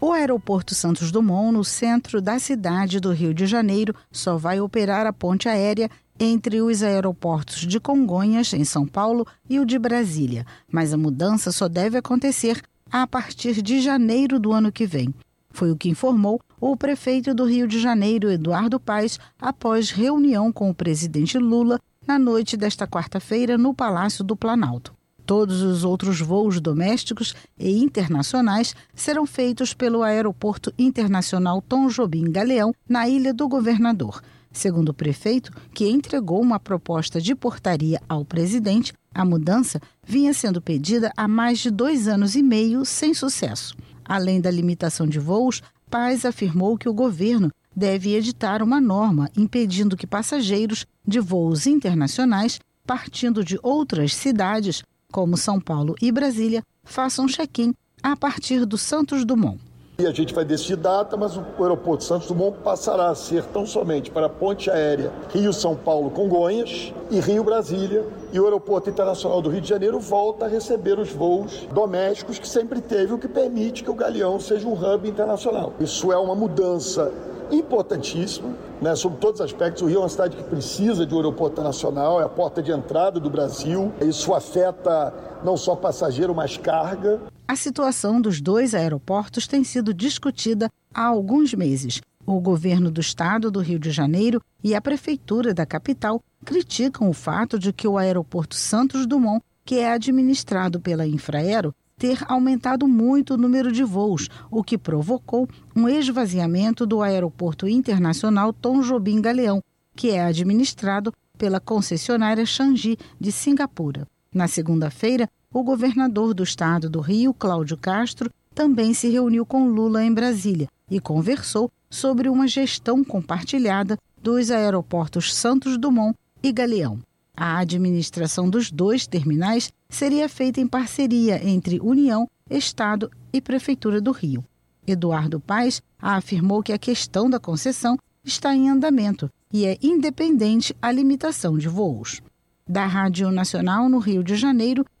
O aeroporto Santos Dumont, no centro da cidade do Rio de Janeiro, só vai operar a ponte aérea entre os aeroportos de Congonhas, em São Paulo, e o de Brasília, mas a mudança só deve acontecer a partir de janeiro do ano que vem. Foi o que informou o prefeito do Rio de Janeiro, Eduardo Paes, após reunião com o presidente Lula na noite desta quarta-feira no Palácio do Planalto. Todos os outros voos domésticos e internacionais serão feitos pelo Aeroporto Internacional Tom Jobim Galeão, na Ilha do Governador. Segundo o prefeito, que entregou uma proposta de portaria ao presidente, a mudança vinha sendo pedida há mais de dois anos e meio sem sucesso. Além da limitação de voos, Paz afirmou que o governo deve editar uma norma impedindo que passageiros de voos internacionais partindo de outras cidades como São Paulo e Brasília, façam check-in a partir do Santos Dumont. E a gente vai decidir data, mas o aeroporto Santos Dumont passará a ser tão somente para a ponte aérea Rio-São Paulo-Congonhas e Rio-Brasília. E o aeroporto internacional do Rio de Janeiro volta a receber os voos domésticos que sempre teve, o que permite que o Galeão seja um hub internacional. Isso é uma mudança importantíssima, né, sobre todos os aspectos. O Rio é uma cidade que precisa de um aeroporto nacional, é a porta de entrada do Brasil. Isso afeta não só passageiro, mas carga. A situação dos dois aeroportos tem sido discutida há alguns meses. O governo do estado do Rio de Janeiro e a prefeitura da capital criticam o fato de que o aeroporto Santos Dumont, que é administrado pela Infraero, ter aumentado muito o número de voos, o que provocou um esvaziamento do Aeroporto Internacional Tom Jobim Galeão, que é administrado pela concessionária Changi de Singapura. Na segunda-feira, o governador do estado do Rio, Cláudio Castro, também se reuniu com Lula em Brasília e conversou sobre uma gestão compartilhada dos aeroportos Santos Dumont e Galeão. A administração dos dois terminais seria feita em parceria entre União, Estado e Prefeitura do Rio. Eduardo Paes afirmou que a questão da concessão está em andamento e é independente a limitação de voos. Da Rádio Nacional no Rio de Janeiro,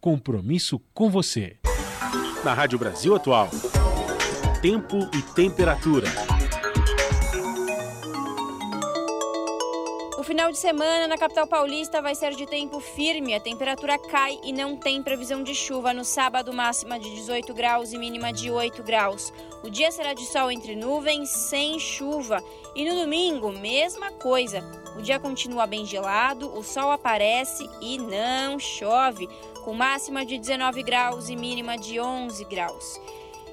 compromisso com você. Na Rádio Brasil Atual, tempo e temperatura. O final de semana na capital paulista vai ser de tempo firme, a temperatura cai e não tem previsão de chuva. No sábado, máxima de 18 graus e mínima de 8 graus. O dia será de sol entre nuvens, sem chuva. E no domingo, mesma coisa. O dia continua bem gelado, o sol aparece e não chove com máxima de 19 graus e mínima de 11 graus.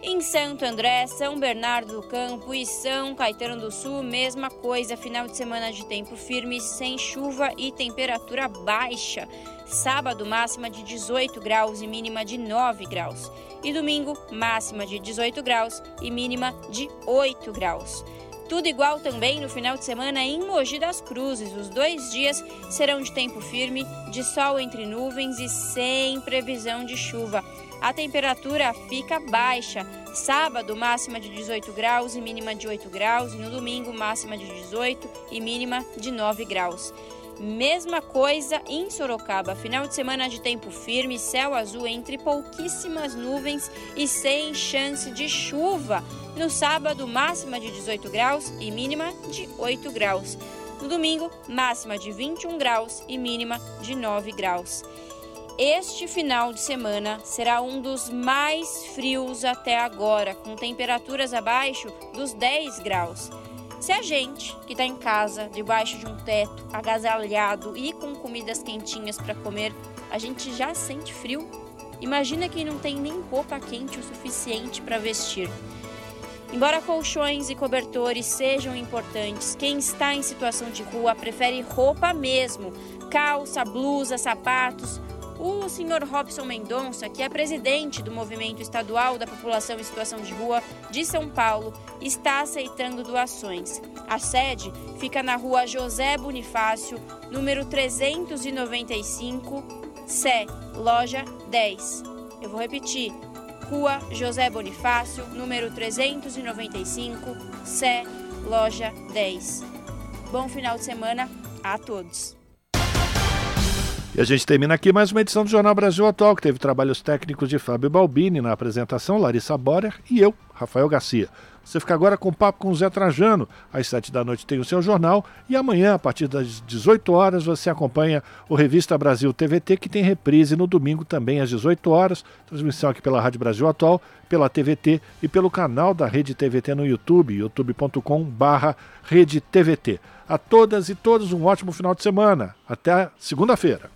Em Santo André, São Bernardo do Campo e São Caetano do Sul, mesma coisa, final de semana de tempo firme, sem chuva e temperatura baixa. Sábado, máxima de 18 graus e mínima de 9 graus. E domingo, máxima de 18 graus e mínima de 8 graus. Tudo igual também no final de semana em Mogi das Cruzes. Os dois dias serão de tempo firme, de sol entre nuvens e sem previsão de chuva. A temperatura fica baixa. Sábado, máxima de 18 graus e mínima de 8 graus. E no domingo, máxima de 18 e mínima de 9 graus. Mesma coisa em Sorocaba. Final de semana de tempo firme, céu azul entre pouquíssimas nuvens e sem chance de chuva. No sábado, máxima de 18 graus e mínima de 8 graus. No domingo, máxima de 21 graus e mínima de 9 graus. Este final de semana será um dos mais frios até agora, com temperaturas abaixo dos 10 graus. Se a gente que está em casa, debaixo de um teto, agasalhado e com comidas quentinhas para comer, a gente já sente frio, imagina quem não tem nem roupa quente o suficiente para vestir. Embora colchões e cobertores sejam importantes, quem está em situação de rua prefere roupa mesmo: calça, blusa, sapatos o senhor Robson Mendonça, que é presidente do Movimento Estadual da População em Situação de Rua de São Paulo, está aceitando doações. A sede fica na rua José Bonifácio, número 395, Sé, loja 10. Eu vou repetir. Rua José Bonifácio, número 395, Sé, loja 10. Bom final de semana a todos. E a gente termina aqui mais uma edição do Jornal Brasil Atual, que teve trabalhos técnicos de Fábio Balbini na apresentação, Larissa Borer e eu, Rafael Garcia. Você fica agora com o papo com o Zé Trajano. Às 7 da noite tem o seu jornal. E amanhã, a partir das 18 horas, você acompanha o Revista Brasil TVT, que tem reprise no domingo também às 18 horas. Transmissão aqui pela Rádio Brasil Atual, pela TVT e pelo canal da Rede TVT no YouTube, youtube.com/barra Rede TVT. A todas e todos um ótimo final de semana. Até segunda-feira.